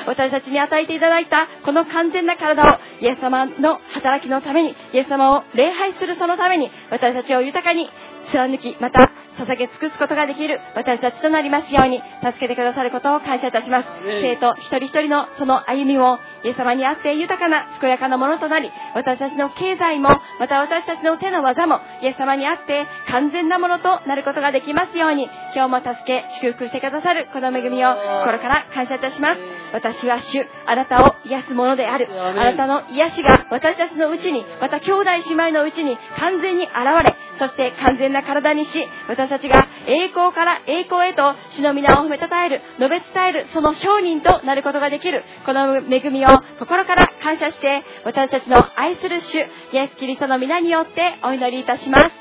私たちに与えていただいたこの完全な体をイエス様の働きのために、イエス様を礼拝するそのために、私たちを豊かに貫き、また捧げ尽くすことができる私たちとなりますように、助けてくださることを感謝いたします。生徒一人一人のその歩みを、イエス様にあって豊かな、健やかなものとなり、私たちの経済も、また私たちの手の技も、イエス様にあって完全なものとなることができますように、今日も助け、祝福してくださるこの恵みを心から感謝いたします。私は主、あなたを癒すものである。あなたの癒しが私たちのうちに、また兄弟姉妹のうちに完全に現れ、そして完全な体にし、私たちが栄光から栄光へと主の皆を褒めたたえる、述べ伝える、その商人となることができる、この恵みを心から感謝して、私たちの愛する主、イエス・キリストの皆によってお祈りいたします。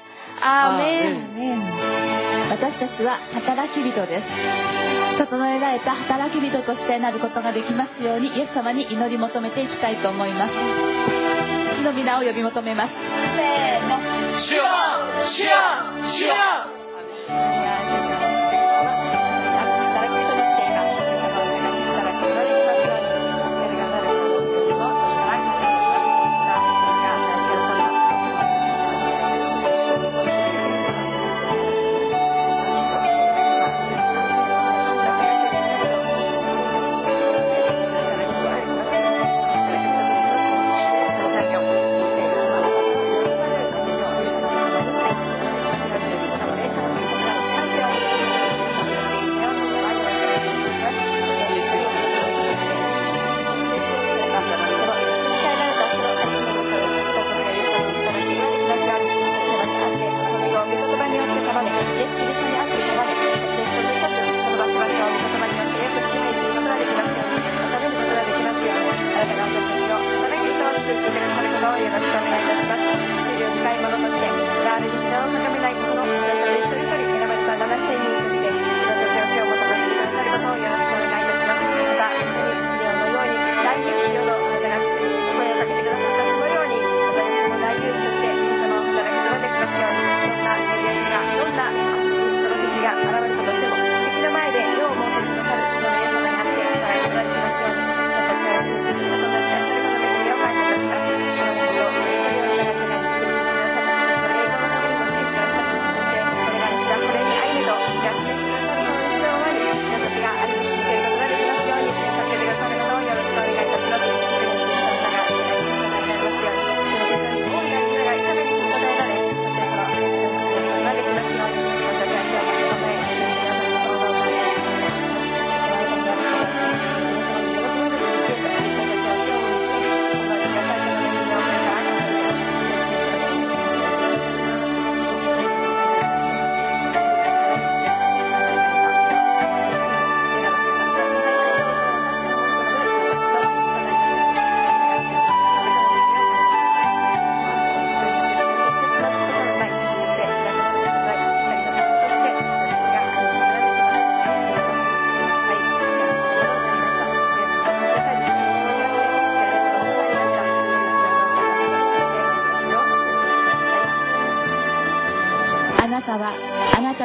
アーメン。私たちは働き人です整えられた働き人としてなることができますようにイエス様に祈り求めていきたいと思います主の皆を呼び求めます。せーの。主よ主よ主よ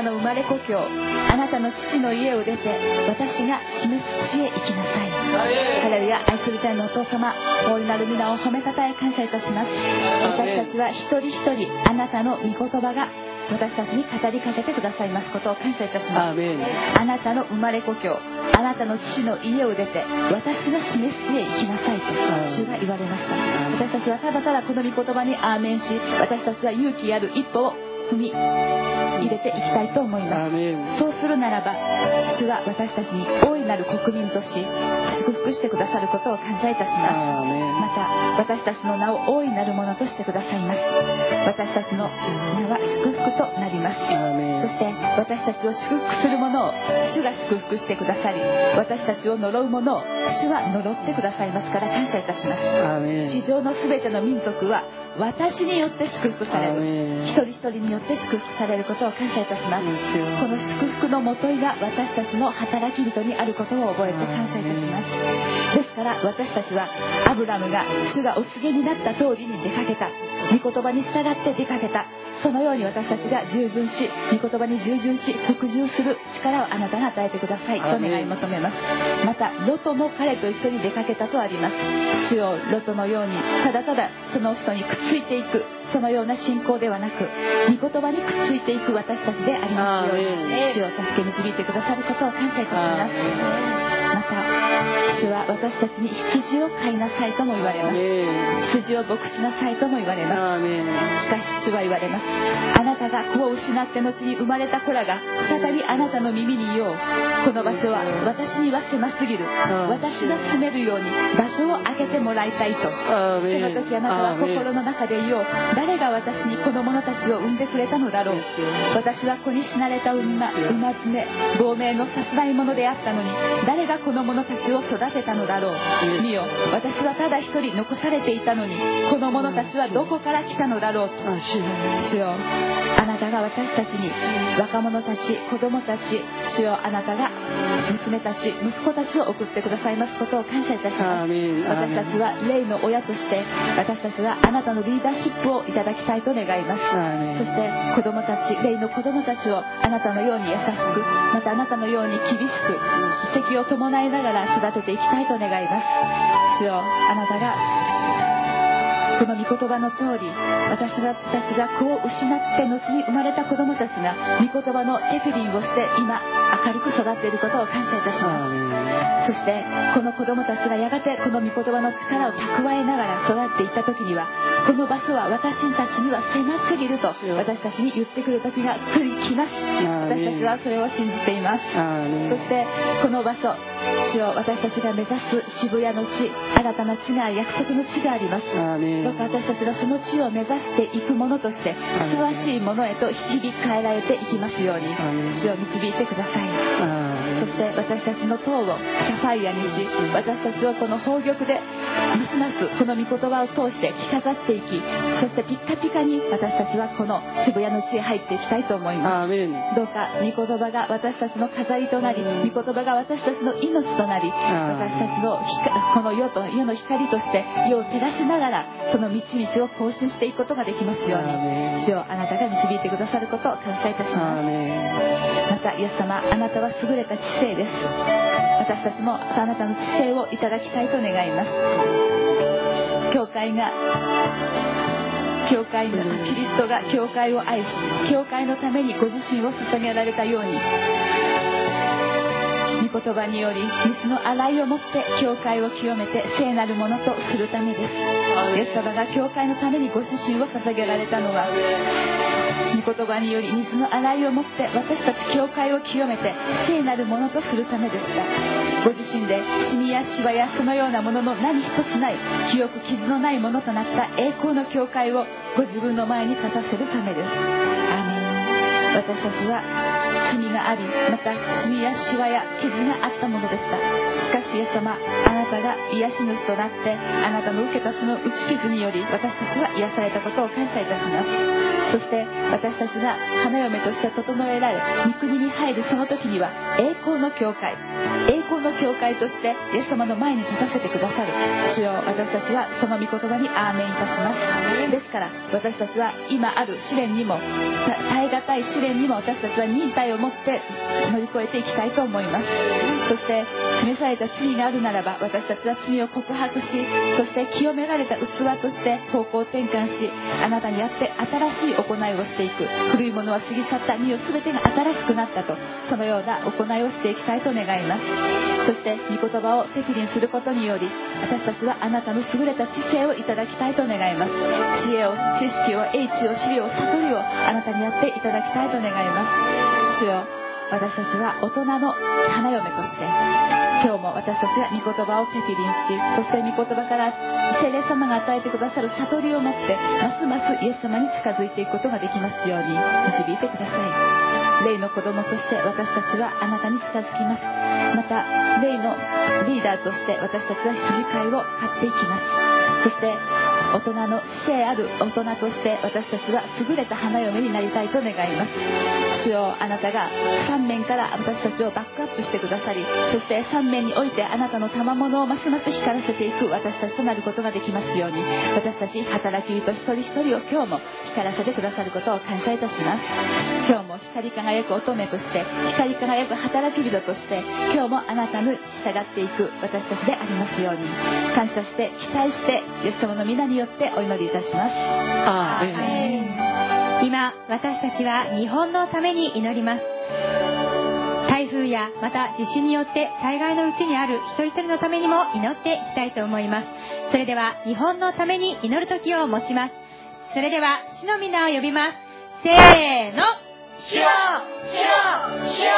たの生まれ故郷あなたの父の家を出て私が示す地へ行きなさい。ハレルヤ愛する天のお父様大いなる皆を褒めたたえ感謝いたします。私たちは一人一人あなたの御言葉が私たちに語りかけてくださいますことを感謝いたします。あなたの生まれ故郷あなたの父の家を出て私が示す地へ行きなさいと主が言われました。私たちはただただこの御言葉にアーメンし私たちは勇気ある一歩を踏み入れていきたいと思います。そうするならば主は私たちに大いなる国民とし祝福してくださることを感謝いたします。また私たちの名を大いなるものとしてくださいます。私たちの名は祝福となります。そして私たちを祝福する者を主が祝福してくださり私たちを呪う者を主は呪ってくださいますから感謝いたします。地上の全ての民族は私によって祝福される。一人一人によって祝福されることを感謝いたします。この祝福のもといが私たちの働き人にあることを覚えて感謝いたします。ですから私たちはアブラムが主がお告げになった通りに出かけた。御言葉に従って出かけた。そのように私たちが従順し御言葉に従順し服従する力をあなたが与えてください。と願い求めます。またロトも彼と一緒に出かけたとあります。主よロトのようにただただその人にくっついていくそのような信仰ではなく御言葉にくっついていく私たちであります。ように主を助け導いてくださることを感謝いたします。また主は私たちに羊を飼いなさいとも言われます。羊を牧しなさいとも言われます。しかし主は言われます。あなたが子を失って後に生まれた子らが再びあなたの耳に言おう。この場所は私には狭すぎる。私が住めるように場所を空けてもらいたいと。その時あなたは心の中で言おう。誰が私にこの者たちを産んでくれたのだろう。私は子に死なれた馬馬爪亡命のさすらい者であったのに誰がこの者たちを育てたのだろう。見よ。私はただ一人残されていたのにこの者たちはどこから来たのだろうと。主よあなたが私たちに若者たち子供たち主よあなたが娘たち息子たちを送ってくださいますことを感謝いたします。私たちは霊の親として私たちはあなたのリーダーシップをいただきたいと願います。そして子供たち霊の子供たちをあなたのように優しくまたあなたのように厳しく指摘を伴いながら育てていきたいと願います。主よあなたがこの御言葉の通り私たちが子を失って後に生まれた子供たちが御言葉のテフリンをして今明るく育っていることを感謝いたします。そしてこの子供たちがやがてこの御言葉の力を蓄えながら育っていった時にはこの場所は私たちには狭すぎると私たちに言ってくる時が来りきます。私たちはそれを信じています。そしてこの場所地を私たちが目指す渋谷の地新たな地が約束の地があります。どうか私たちがその地を目指していくものとしてふさわしいものへと日々変えられていきますように主を導いてくださいそして私たちの塔をサファイアにし私たちをこの宝玉でますますこの御言葉を通して着飾っていきそしてピッカピカに私たちはこの渋谷の地へ入っていきたいと思います。どうか御言葉が私たちの飾りとなり御言葉が私たちの命となり私たちのこの世と世の光として世を照らしながらその道々を更新していくことができますように。主をあなたが導いてくださることを感謝いたします。またイエス様あなたは優れた知性です。私たちもあなたの知性をいただきたいと願います。教会が教会がキリストが教会を愛し教会のためにご自身を捧げられたように御言葉により水の洗いをもって教会を清めて聖なるものとするためです。イエス様が教会のためにご自身を捧げられたのは御言葉により水の洗いをもって私たち教会を清めて聖なるものとするためでしたご自身でシミやシワやそのようなものの何一つない清く傷のないものとなった栄光の教会をご自分の前に立たせるためです私たちは罪がありまたシミやシワや傷があったものでした。しかしイエス様あなたが癒し主となってあなたの受けたその打ち傷により私たちは癒されたことを感謝いたします。そして私たちが花嫁として整えられ御国に入るその時には栄光の教会栄光の教会としてイエス様の前に立たせてくださる。主よ私たちはその御言葉にアーメンいたします。ですから私たちは今ある試練にも耐え難い試練にも私たちは忍耐を持って乗り越えていきたいと思います。そして示された罪があるならば私たちは罪を告白しそして清められた器として方向転換しあなたにあって新しい行いをしていく。古いものは過ぎ去った。身を全てが新しくなったとそのような行いをしていきたいと願います。そして御言葉を適輪することにより私たちはあなたの優れた知性をいただきたいと願います。知恵を知識を英知を資料悟りをあなたにやっていただきたいと願います。主よ私たちは大人の花嫁として今日も私たちは御言葉を適輪しそして御言葉から聖霊様が与えてくださる悟りを持ってますますイエス様に近づいていくことができますように導いてください。霊の子供として私たちはあなたに近づきます。また霊のリーダーとして私たちは羊飼いを飼っていきます。そして大人の知性ある大人として私たちは優れた花嫁になりたいと願います。主よあなたが3面から私たちをバックアップしてくださりそして3面においてあなたの賜物をますます光らせていく私たちとなることができますように私たち働き人一人一人を今日も光らせてくださることを感謝いたします。今日も光り輝く乙女として光り輝く働き人として今日もあなたに従っていく私たちでありますように感謝して期待してイエス様の皆によってお祈りいたします。アーメン今私たちは日本のために祈ります。台風やまた地震によって災害のうちにある一人一人のためにも祈っていきたいと思います。それでは日本のために祈る時を持ちます。それでは主の皆を呼びます。せーの主よ主よ主よ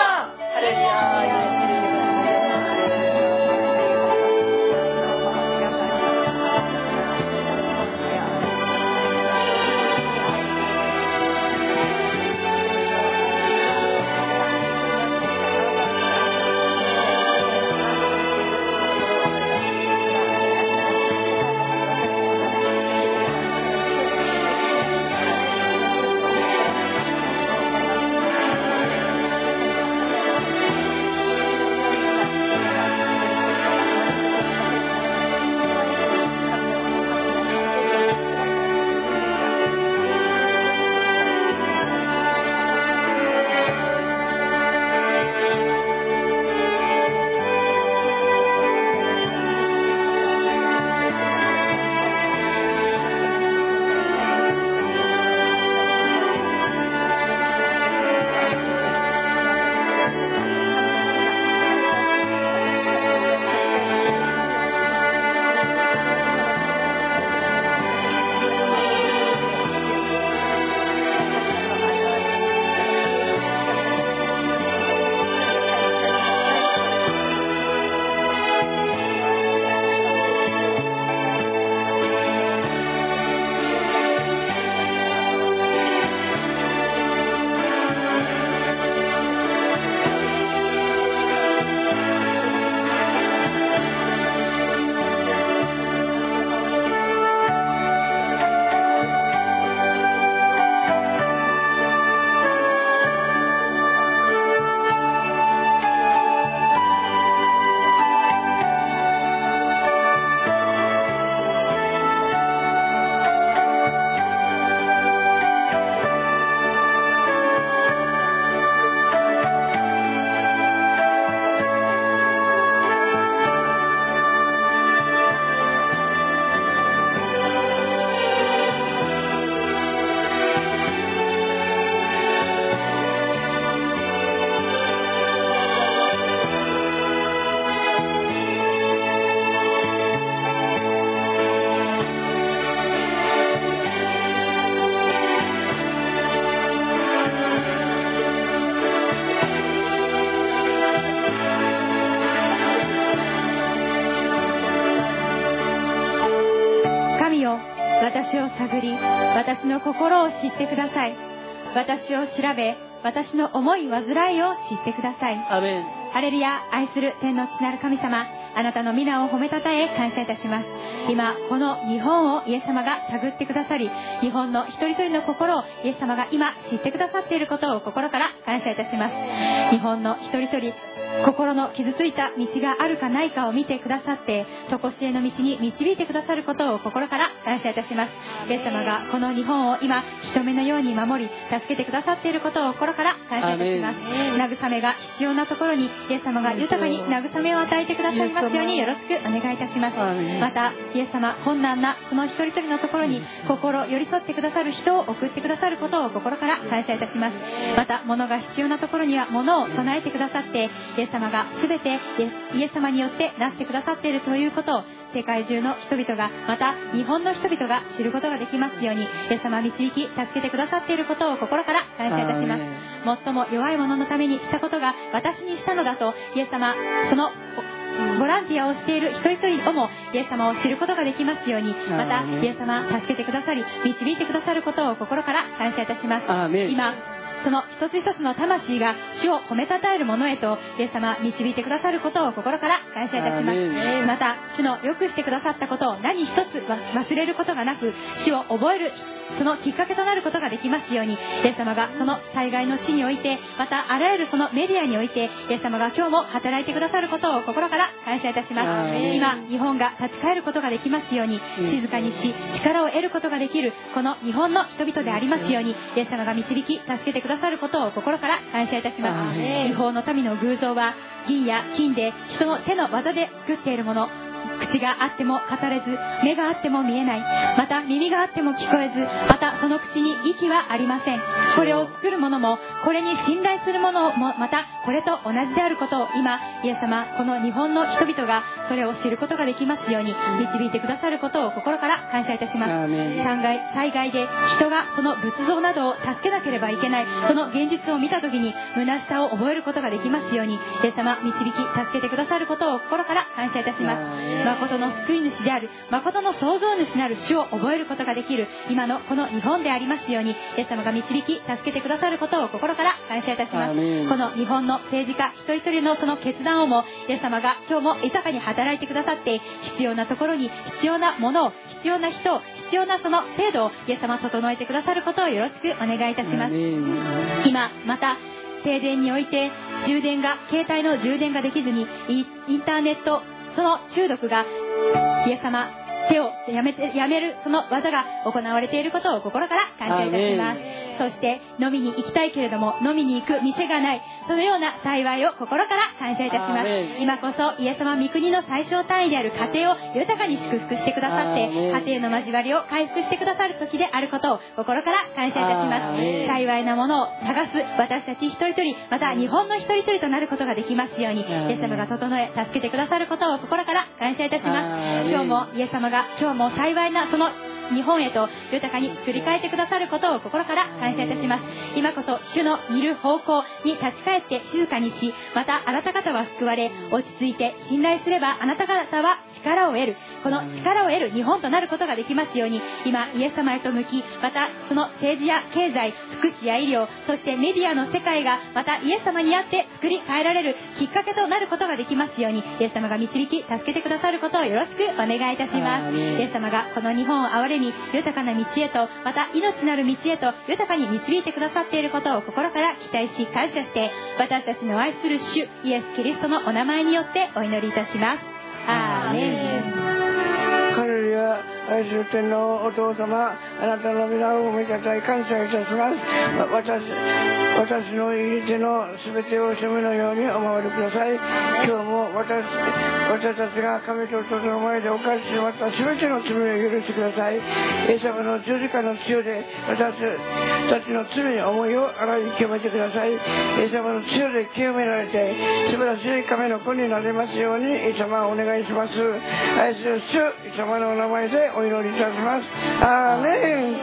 心を知ってください。私を調べ私の思い煩いを知ってください。アーメン。ハレルヤ愛する天の父なる神様あなたの皆を褒めたたえ感謝いたします。今この日本をイエス様が探ってくださり日本の一人一人の心をイエス様が今知ってくださっていることを心から感謝いたします。日本の一人一人心の傷ついた道があるかないかを見てくださって常しえの道に導いてくださることを心から感謝いたします。イエス様がこの日本を今人目のように守り助けてくださっていることを心から感謝いたします。慰めが必要なところにイエス様が豊かに慰めを与えてくださいますようによろしくお願いいたします。またイエス様困難なその一人一人のところに心寄り添ってくださる人を送ってくださることを心から感謝いたします。また物が必要なところには物を備えてくださってイエス様が全てイエス様によってなしてくださっているということを世界中の人々がまた日本の人々が知ることができますようにイエス様導き助けてくださっていることを心から感謝いたします。最も弱い者のためにしたことが私にしたのだとイエス様そのボランティアをしている一人一人をもイエス様を知ることができますようにまたイエス様助けてくださり導いてくださることを心から感謝いたします。今その一つ一つの魂が主を褒めたたえるものへとイエス様導いてくださることを心から感謝いたします。また主のよくしてくださったことを何一つ忘れることがなく主を覚えるそのきっかけとなることができますようにイエス様がその災害の地においてまたあらゆるそのメディアにおいてイエス様が今日も働いてくださることを心から感謝いたします。今日本が立ち返ることができますようにうん。静かにし力を得ることができるこの日本の人々でありますようにイエス様が導き助けてくださることを心から感謝いたしアます。ーメン違法の民の偶像は銀や金で人の手の技で作っているもの口があっても語れず目があっても見えない。また耳があっても聞こえずまたその口に息はありません。これを作る者もこれに信頼する者もまたこれと同じであることを今イエス様この日本の人々がそれを知ることができますように導いてくださることを心から感謝いたします。災害で人がその仏像などを助けなければいけないその現実を見た時に虚しさを覚えることができますようにイエス様導き助けてくださることを心から感謝いたします誠の救い主である誠の創造主なる主を覚えることができる今のこの日本でありますようにイエス様が導き助けてくださることを心から感謝いたします。この日本の政治家一人一人のその決断をもイエス様が今日も豊かに働いてくださって必要なところに必要なものを必要な人を必要なその制度をイエス様整えてくださることをよろしくお願いいたします。今また停電において充電が携帯の充電ができずにイインターネットその中毒がイエス様手をやめてやめるその技が行われていることを心から感謝いたします。そして飲みに行きたいけれども飲みに行く店がない。そのような幸いを心から感謝いたします。今こそイエス様御国の最小単位である家庭を豊かに祝福してくださって家庭の交わりを回復してくださる時であることを心から感謝いたします。幸いなものを探す私たち一人一人また日本の一人一人となることができますようにイエス様が整え助けてくださることを心から感謝いたします。今日もイエス様が今日も幸いなその日本へと豊かに振り返ってくださることを心から感謝いたします。今こそ主のいる方向に立ち返って静かにしまたあなた方は救われ落ち着いて信頼すればあなた方は力を得る。この力を得る日本となることができますように今イエス様へと向きまたその政治や経済福祉や医療そしてメディアの世界がまたイエス様にあって作り変えられるきっかけとなることができますようにイエス様が導き助けてくださることをよろしくお願いいたします。イエス様がこの日本を憐れみ豊かな道へとまた命なる道へと豊かに導いてくださっていることを心から期待し感謝して私たちの愛する主イエス・キリストのお名前によってお祈りいたします Amén. Hallelujah. 愛する天皇お父様あなたの皆をおめでたい感謝いたします。私私の入り手の全てを主のようにお守りください。今日も私私たちが神と人の前で犯してしまった全ての罪を許してください。イエス様の十字架の血で私たちの罪思いを洗い清めてください。イエス様の血で清められて素晴らしい神の子になれますようにイエス様お願いします。愛する主イエス様のお名前でお祈りいたします。アーメン。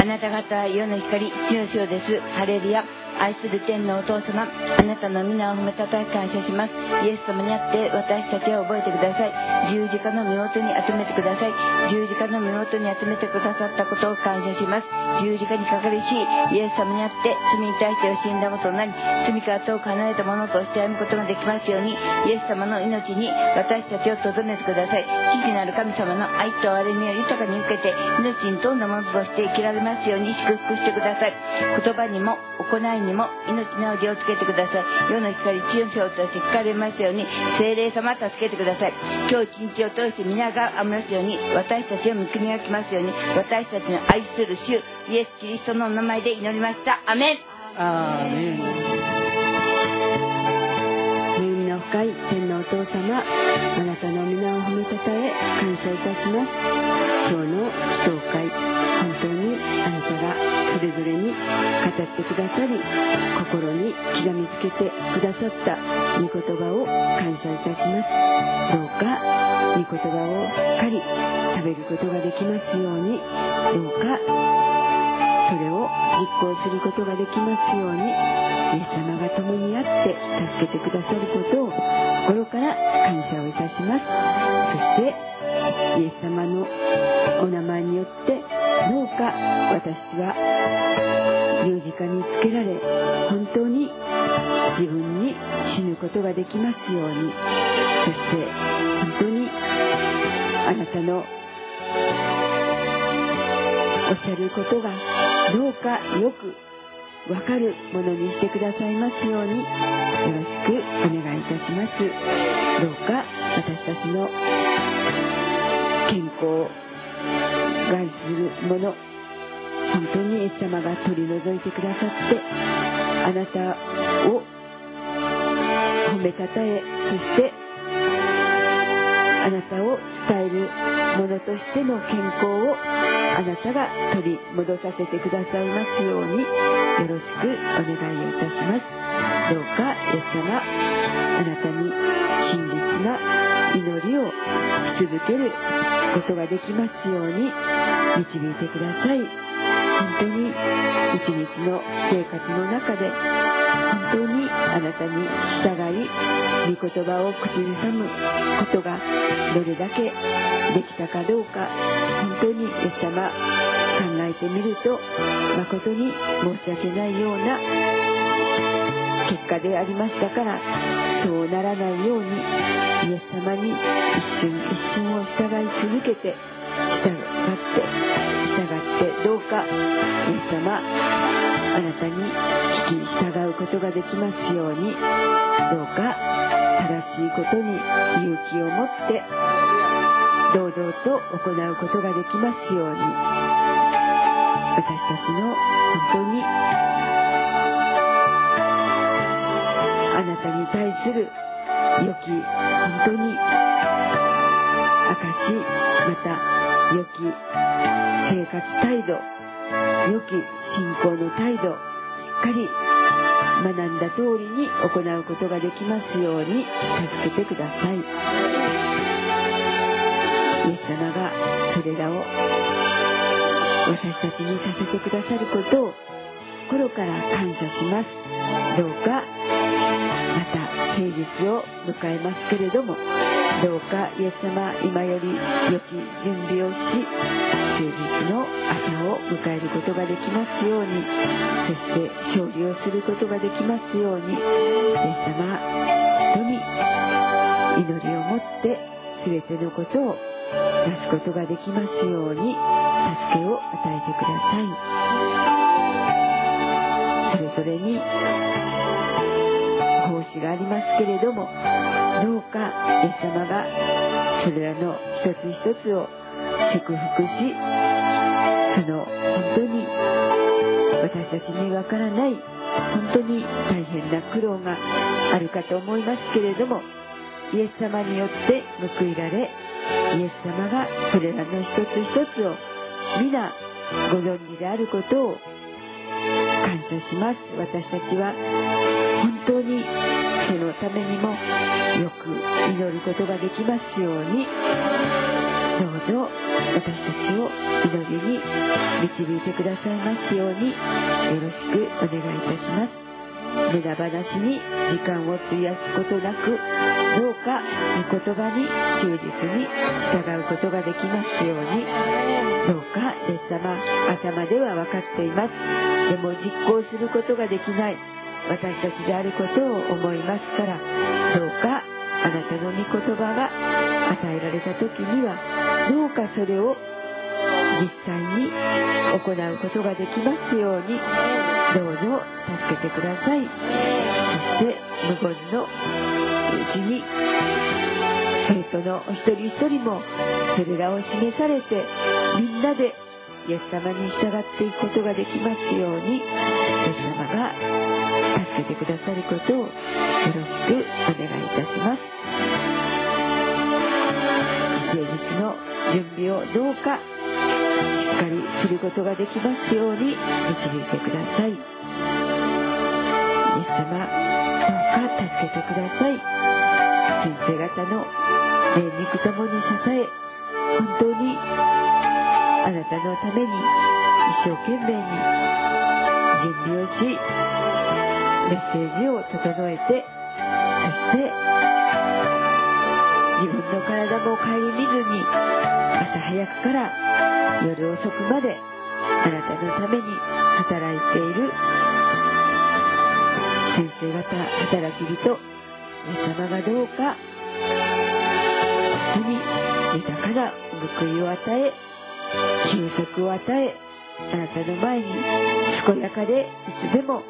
あなた方世の光地の塩です。ハレルヤ。愛する天のお父様あなたの皆を褒めたたえ感謝します。イエス様にあって私たちを覚えてください。十字架の身元に集めてください。十字架の身元に集めてくださったことを感謝します。十字架にかかりしイエス様にあって罪に対して死んだこととなり罪から遠く離れたものとして歩むことができますようにイエス様の命に私たちをとどめてください。父なる神様の愛と憐れみを豊かに受けて命に富んだものとして生きられますように祝福してください。言葉にも行いにも命の奥をつけてください。世の光地の表として聞かれますように精霊様助けてください。今日一日を通して皆が雨ますように私たちを見つめがきますように私たちの愛する主イエス・キリストのお名前で祈りました。アメン。アーメン。恵みの深い天のお父様あなたの皆を褒めたたえ感謝いたします。今日の教会語ってくださり心に刻みつけてくださった御言葉を感謝いたします。どうか御言葉をしっかり食べることができますように。どうかそれを実行することができますように。イエス様が共にあって助けてくださることを心から感謝をいたします。そしてイエス様のお名前によってどうか私は十字架につけられ本当に自分に死ぬことができますように。そして本当にあなたのおっしゃることがどうかよくわかるものにしてくださいますようによろしくお願いいたします。どうか私たちの健康を害するもの。本当にイエス様が取り除いてくださってあなたを褒めたたえそしてあなたを伝えるものとしての健康をあなたが取り戻させてくださいますようによろしくお願いをいたします。どうかイエス様あなたに真実な祈りをし続けることができますように導いてください。本当に一日の生活の中で本当にあなたに従い御言葉を口ずさむことがどれだけできたかどうか本当にイエス様考えてみると誠に申し訳ないような結果でありましたからそうならないようにイエス様に一瞬一瞬を従い続けて従って従ってどうかイエス様あなたに聞き従うことができますようにどうか正しいことに勇気を持って堂々と行うことができますように私たちの本当にあなたに対する良き本当に証また良き生活態度良き信仰の態度しっかり学んだ通りに行うことができますように助けてください。イエス様がそれらを私たちにさせてくださることを心から感謝します。どうかまた平日を迎えますけれどもどうかイエス様今より良き準備をし休日の朝を迎えることができますようにそして勝利をすることができますようにイエス様本当に祈りを持って全てのことをなすことができますように助けを与えてください。それぞれに奉仕がありますけれどもどうかイエス様がそれらの一つ一つを祝福しその本当に私たちにわからない本当に大変な苦労があるかと思いますけれどもイエス様によって報いられイエス様がそれらの一つ一つを皆ご存知であることを感謝します。私たちは本当にそのためにもよく祈ることができますようにどうぞ私たちを祈りに導いてくださいますようによろしくお願いいたします。無駄話に時間を費やすことなくどうか御言葉に忠実に従うことができますように。どうかイエス様頭では分かっています。でも実行することができない。私たちであることを思いますから。どうかあなたの御言葉が与えられた時にはどうかそれを実際に行うことができますように。どうぞ助けてください。そして無言のうちに生徒のお一人一人もそれらを示されてみんなでイエス様に従っていくことができますようにイエス様が助けてくださることをよろしくお願いいたします。誠実の準備をどうかっかりすることができますように導いてください。イエス様どうか助けてください。先生方の霊肉ともに支え本当にあなたのために一生懸命に準備をしメッセージを整えてそして自分の体も顧みずに朝早くから夜遅くまであなたのために働いている先生方働き人皆様がどうか本当に豊かな報いを与え休息を与えあなたの前に健やかでいつでも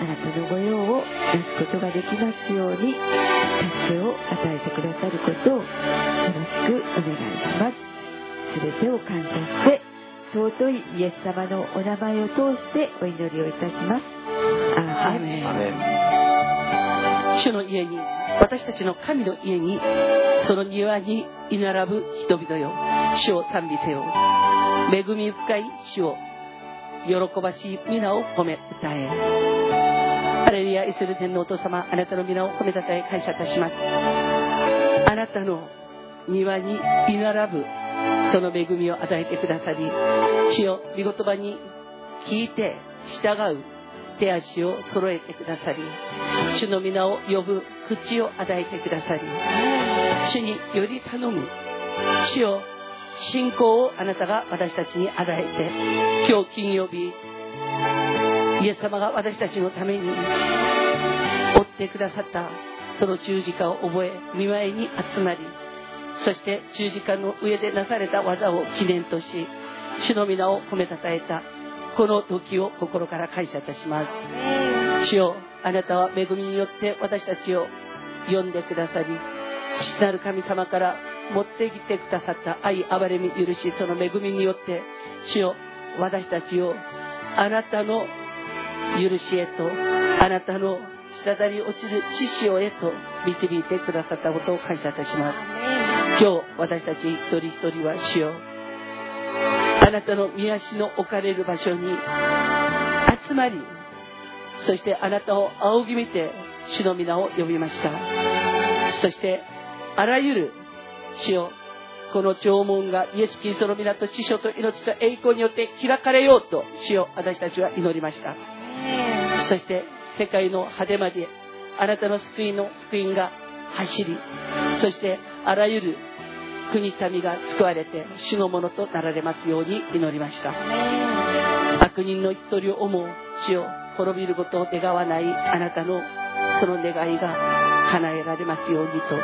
あなたの御用をなすことができますように助けを与えてくださることをよろしくお願いします。全てを感謝して尊いイエス様のお名前を通してお祈りをいたします。アーメン。アメン。主の家に私たちの神の家にその庭に居並ぶ人々よ。主を賛美せよ。恵み深い主を喜ばしい皆を褒め歌え。ハレルヤイスル天のお父様あなたの皆を褒めたたえ感謝いたします。あなたの庭に居並ぶその恵みを与えてくださり主よ御言葉に聞いて従う手足を揃えてくださり主の皆を呼ぶ口を与えてくださり主により頼む主よ信仰をあなたが私たちに与えて今日金曜日イエス様が私たちのために追ってくださったその十字架を覚え見舞いに集まりそして十字架の上でなされた技を記念とし主の皆を褒めたたえたこの時を心から感謝いたします。主よあなたは恵みによって私たちを呼んでくださり父なる神様から持ってきてくださった愛憐れみ許しその恵みによって主よ私たちをあなたの許しへとあなたの滴り落ちる知潮へと導いてくださったことを感謝いたします。今日私たち一人一人は主よ。あなたの御足の置かれる場所に集まりそしてあなたを仰ぎ見て主の皆を呼びました。そしてあらゆる主よこの弔問がイエス・キリストの皆と知書と命と栄光によって開かれようと主よ私たちは祈りました。そして世界の果てまであなたの救いの福音が走りそしてあらゆる国民が救われて主のものとなられますように祈りました。悪人の一人を思う主を滅びることを願わないあなたのその願いが叶えられますようにと。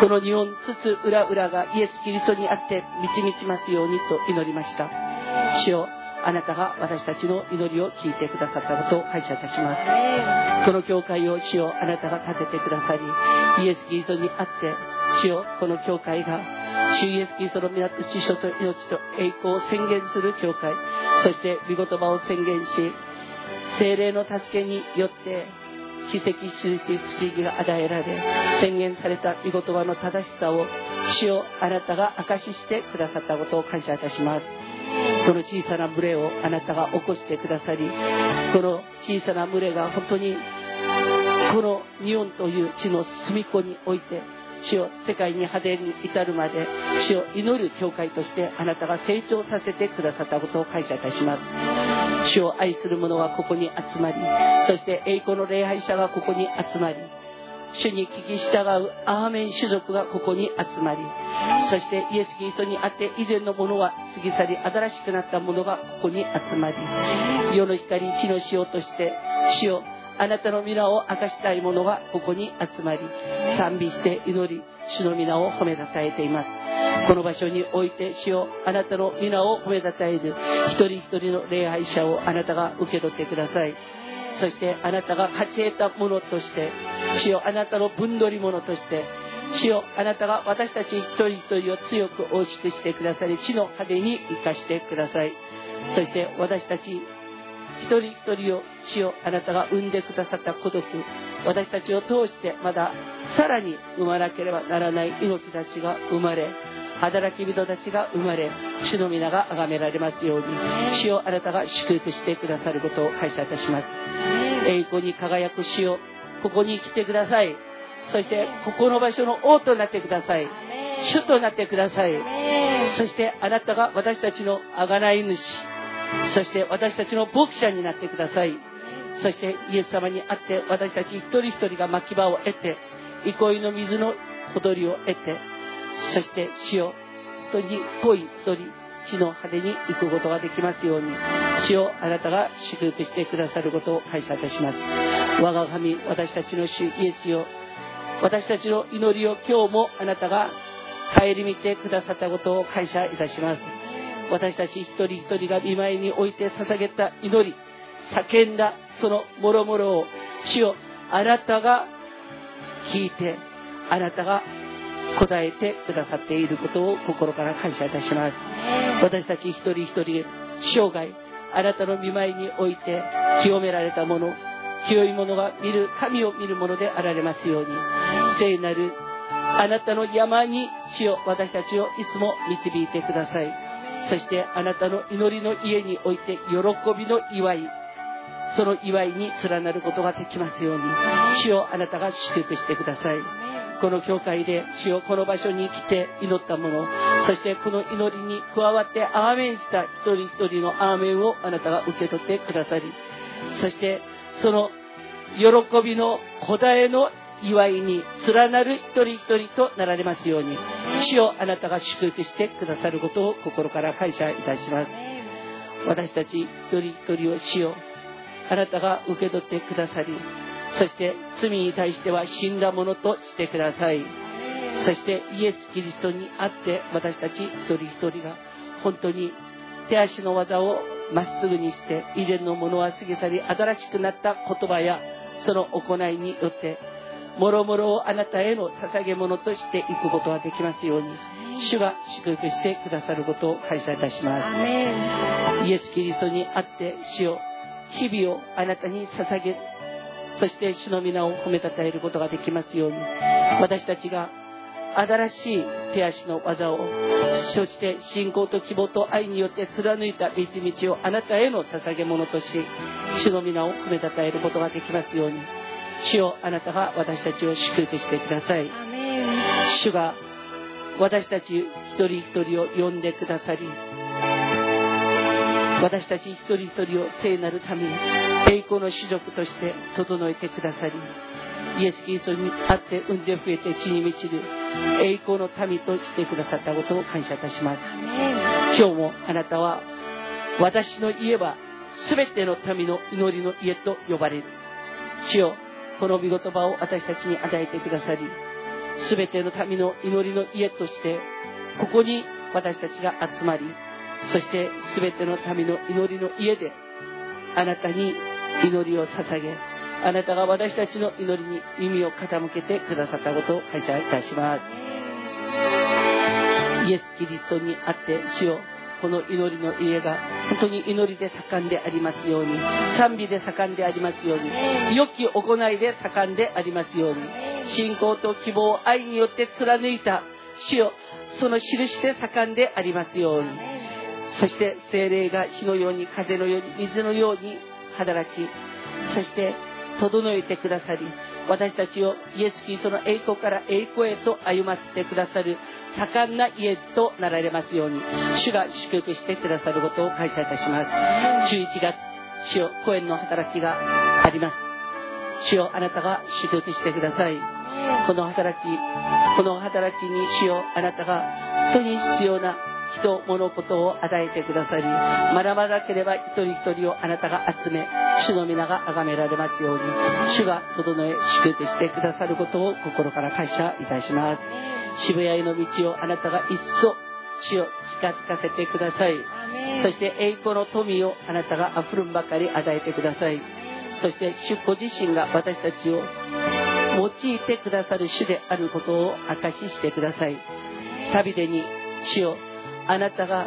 この日本つつ裏裏がイエス・キリストにあって導きますようにと祈りました。主よあなたが私たちの祈りを聞いてくださったことを感謝いたします。この教会を主よあなたが立ててくださりイエス・キリストにあって主よこの教会が主イエス・キリストの皆と知書と命と栄光を宣言する教会そして御言葉を宣言し精霊の助けによって奇跡印不思議が与えられ宣言された御言葉の正しさを主をあなたが証ししてくださったことを感謝いたしますこの小さな群れをあなたが起こしてくださりこの小さな群れが本当にこの日本という地の隅っこにおいて主を世界に果てに至るまで主を祈る教会としてあなたが成長させてくださったことを感謝いたします。主を愛する者はここに集まりそして栄光の礼拝者がここに集まり主に聞き従うアーメン種族がここに集まりそしてイエス・キリストにあって以前のものは過ぎ去り新しくなったものがここに集まり世の光地の塩として主をあなたの皆を明かしたい者がここに集まり賛美して祈り主の皆を褒めたたえています。この場所において主よあなたの皆を褒めたたえる一人一人の礼拝者をあなたが受け取ってください。そしてあなたが勝ち得たものとして主よあなたの分取り物として主よあなたが私たち一人一人を強く大きくしてくださり地の果てに生かしてください。そして私たち一人一人を主よあなたが産んでくださった孤独私たちを通してまださらに生まなければならない命たちが生まれ働き人たちが生まれ主の皆が崇められますように主をあなたが祝福してくださることを感謝いたします。栄光に輝く主をここに来てください。そしてここの場所の王となってください。主となってください。そしてあなたが私たちの贖い主。そして私たちの牧者になってください。そしてイエス様に会って私たち一人一人が牧場を得て憩いの水のほとりを得てそして主よ本当に濃い太り地の果てに行くことができますように主をあなたが祝福してくださることを感謝いたします。我が神私たちの主イエスよ私たちの祈りを今日もあなたが顧みてくださったことを感謝いたします。私たち一人一人が見舞いにおいて捧げた祈り叫んだその諸々を主よあなたが聞いてあなたが答えてくださっていることを心から感謝いたします。私たち一人一人生涯あなたの見舞いにおいて清められたもの清いものが見る神を見るものであられますように。聖なるあなたの山に主を私たちをいつも導いてください。そしてあなたの祈りの家において喜びの祝い。その祝いに連なることができますように。主をあなたが祝福してくださいこの教会で主をこの場所に来て祈ったものそしてこの祈りに加わってアーメンした一人一人のアーメンをあなたが受け取ってくださりそしてその喜びの答えの祝いに連なる一人一人となられますように主をあなたが祝福してくださることを心から感謝いたします。私たち一人一人を主よあなたが受け取ってくださりそして罪に対しては死んだものとしてください。そしてイエス・キリストにあって私たち一人一人が本当に手足の技をまっすぐにして以前のものは過ぎ去り新しくなった言葉やその行いによってもろもろをあなたへの捧げ物としていくことができますように主が祝福してくださることを感謝いたします。イエス・キリストにあって主を日々をあなたに捧げそして主の皆を褒めたたえることができますように私たちが新しい手足の技をそして信仰と希望と愛によって貫いた道々をあなたへの捧げ物とし主の皆を褒めたたえることができますように主よあなたが私たちを祝福してください。主が私たち一人一人を呼んでくださり私たち一人一人を聖なるために栄光の種族として整えてくださりイエス・キリストにあって産んで増えて地に満ちる栄光の民としてくださったことを感謝いたします。今日もあなたは私の家は全ての民の祈りの家と呼ばれる。主よこの御言葉を私たちに与えてくださり全ての民の祈りの家としてここに私たちが集まりそして全ての民の祈りの家であなたに祈りを捧げあなたが私たちの祈りに耳を傾けてくださったことを感謝いたします。イエス・キリストにあって主よこの祈りの家が本当に祈りで盛んでありますように賛美で盛んでありますように良き行いで盛んでありますように信仰と希望愛によって貫いた主よその印で盛んでありますようにそして精霊が火のように風のように水のように働きそして整えてくださり私たちをイエス・キリストの栄光から栄光へと歩ませてくださる盛んな家となられますように主が祝福してくださることを感謝いたします。11月主よ公演の働きがあります。主よあなたが祝福してください。この働きこの働きに主よあなたが本当に必要な人物事を与えてくださり学ばなければ一人一人をあなたが集め主の皆が崇められますように主が整え祝福してくださることを心から感謝いたします。渋谷への道をあなたが一層主を近づかせてください。そして栄光の富をあなたが溢るんばかり与えてください。そして主ご自身が私たちを用いてくださる主であることを証ししてください。旅でに主をあなたが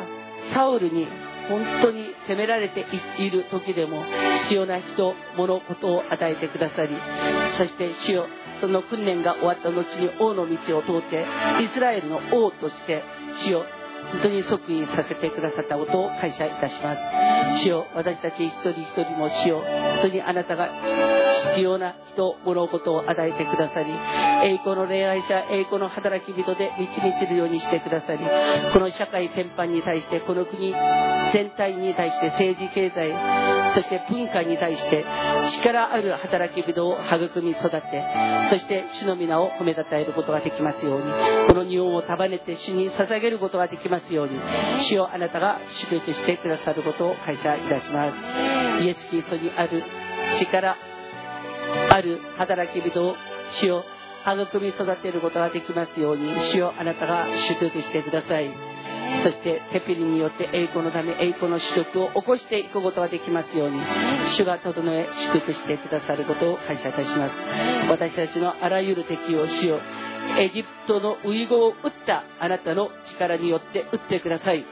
サウルに本当に責められている時でも必要な人物事を与えてくださりそして主よその訓練が終わった後に王の道を通ってイスラエルの王として主よ本当に即位させてくださったことを感謝いたします。主よ私たち一人一人も主よ本当にあなたが必要な人物事を与えてくださり栄光の恋愛者栄光の働き人で導けるようにしてくださりこの社会全般に対してこの国全体に対して政治経済そして文化に対して力ある働き人を育み育てそして主の皆を褒めたたえることができますようにこの日本を束ねて主に捧げることができますように主をあなたが祝福してくださることを感謝いたします。イエス・キリストにある力ある働き人を主を育み育てることができますように主をあなたが祝福してください。そしてテピリによって栄光のため栄光の主力を起こしていくことができますように主が整え祝福してくださることを感謝いたします。私たちのあらゆる敵を主よエジプトのウイゴを打ったあなたの力によって打ってください。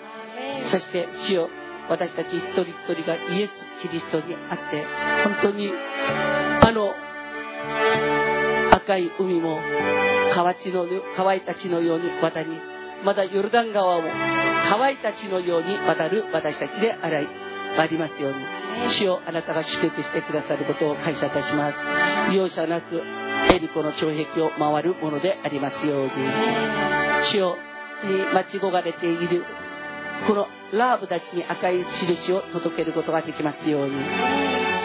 そして主よ私たち一人一人がイエス・キリストにあって本当にあの赤い海も川地の乾いた地のように渡りまたヨルダン川も乾いた地のように渡る私たちであらいありますように主をあなたが祝福してくださることを感謝いたします。容赦なくエリコの城壁を回るものでありますように。主をに待ち焦がれているこのラーブたちに赤い印を届けることができますように。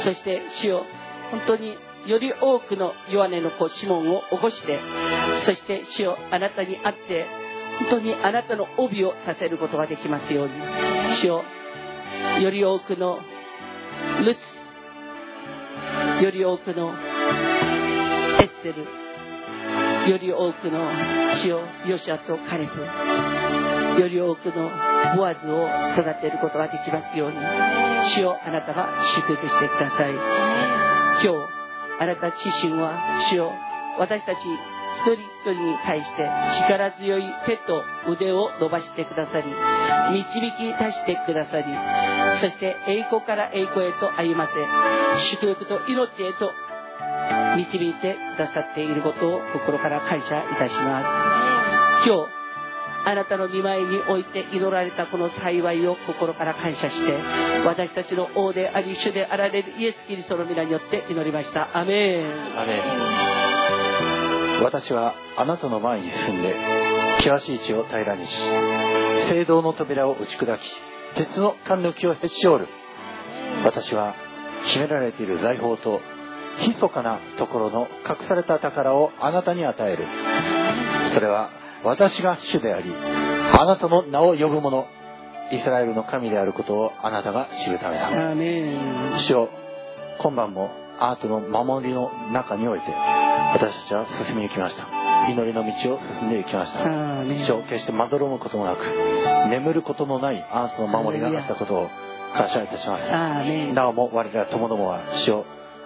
そして主を本当により多くの弱音の子シモンを起こしてそして主をあなたに会って本当にあなたの帯をさせることができますように。主をより多くのルツより多くのエッテルより多くの主をヨシアとカレフより多くのボアズを育てることができますように主をあなたが祝福してください。今日あなた自身は主を私たち一人一人に対して力強い手と腕を伸ばしてくださり導き出してくださりそして栄光から栄光へと歩ませ祝福と命へと導いてくださっていることを心から感謝いたします。今日あなたの見舞いにおいて祈られたこの幸いを心から感謝して私たちの王であり主であられるイエス・キリストの皆によって祈りました。アメン。アメン。私はあなたの前に進んで険しい地を平らにし聖堂の扉を打ち砕き鉄の貫抜きをへし折る。私は秘められている財宝と密かなところの隠された宝をあなたに与える。それは私が主でありあなたの名を呼ぶ者イスラエルの神であることをあなたが知るためだ。主よ今晩もあなたの守りの中において私たちは進み行きました。祈りの道を進んで行きました。主よ決してまどろむこともなく眠ることのないあなたの守りがあったことを感謝いたします。なおも我ら友どもは主を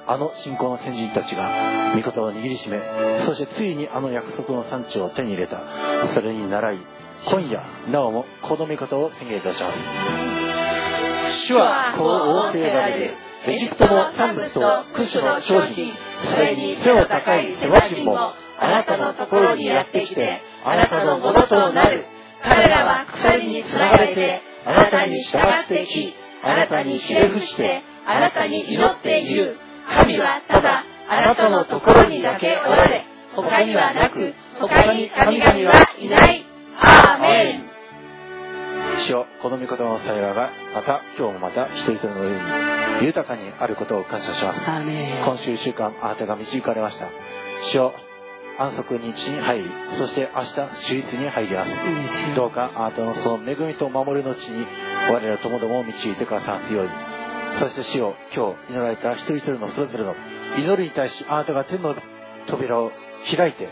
あの信仰の先人たちが御言を握りしめそしてついにあの約束の産地を手に入れた。それに倣い今夜なおもこの御事を宣言いたします。主はこう仰せられるエジプトの産物とクシュの商品それに背の高い世話人もあなたのところにやってきてあなたのものとなる。彼らは鎖につながれてあなたに従ってきあなたにひれ伏してあなたに祈っている。神はただあなたのところにだけおられ他にはなく他に神々はいない。アーメン。主よこの御言葉の幸いがまた今日もまた一人一人の上に豊かにあることを感謝します。今週1週間あなたが導かれました主よ安息日に入りそして明日手術に入ります。どうかあなたのその恵みと守りの地に我らともどもを導いてくださいますようにそして主よ今日祈られた一人一人のそれぞれの祈りに対しあなたが天の扉を開いて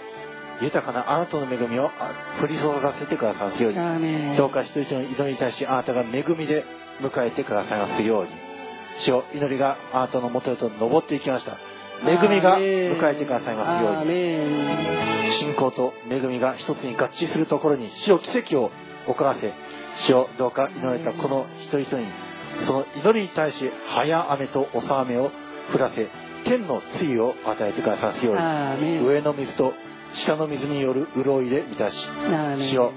豊かなあなたの恵みをあ降り注がせてくださいますように。どうか一人一人の祈りに対しあなたが恵みで迎えてくださいますように。主よ祈りがあなたの元へと登っていきました。恵みが迎えてくださいますように。信仰と恵みが一つに合致するところに主よ奇跡を怒らせ主をどうか祈られたこの一人一人にその祈りに対し早雨と遅雨を降らせ天の露いを与えてくださるように。上の水と下の水による潤いで満たしアーメン。主よ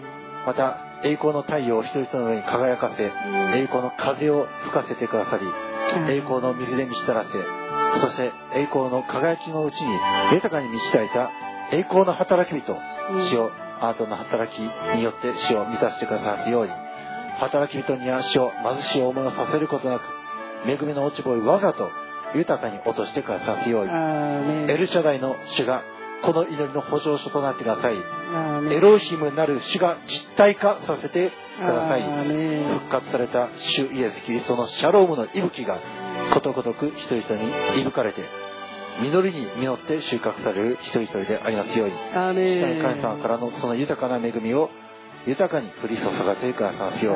また栄光の太陽を一人一人の上に輝かせ栄光の風を吹かせてくださり栄光の水で満ちたらせそして栄光の輝きのうちに豊かに満ちたいた栄光の働き人主をあなたの働きによって主を満たしてくださるように働き人には主を貧しい思いをさせることなく恵みの落ち葉をわざと豊かに落としてくださるようにエルシャダイの主がこの祈りの保証書となってください。エロヒムなる主が実体化させてください。復活された主イエス・キリストのシャロームの息吹がことごとく一人一人に息吹かれて実りに実って収穫される一人一人でありますように。アーメ下に神様ンからのその豊かな恵みを豊かに降り注がせてくださいますよ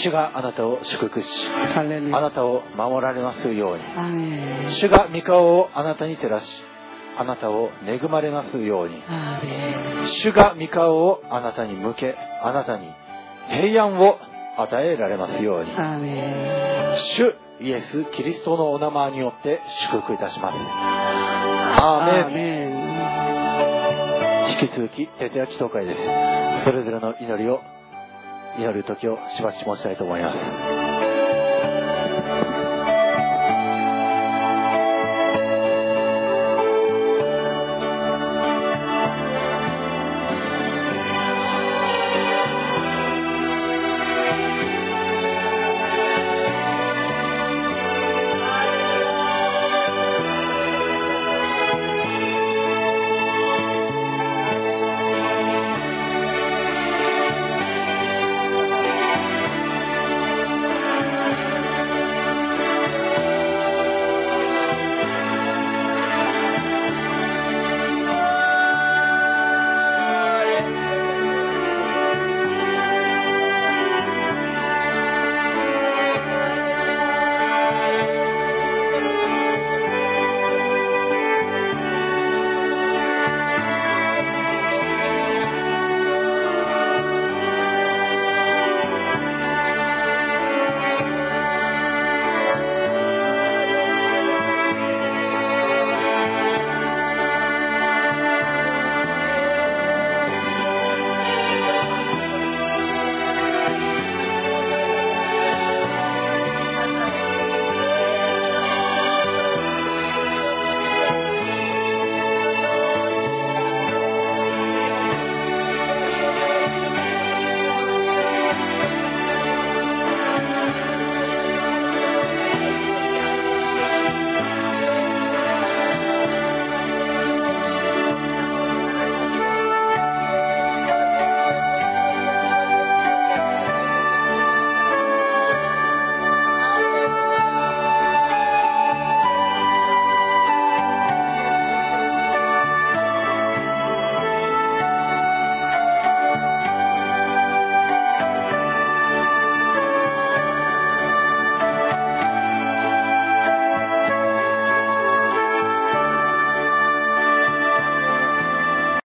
主があなたを祝福しあなたを守られますように。主が御顔をあなたに照らしあなたを恵まれますように。主が御顔をあなたに向けあなたに平安を与えられますように。主イエス・キリストのお名前によって祝福いたします。アーメン引き続き徹夜祈祷会ですそれぞれの祈りを祈る時をしばし申したいと思います。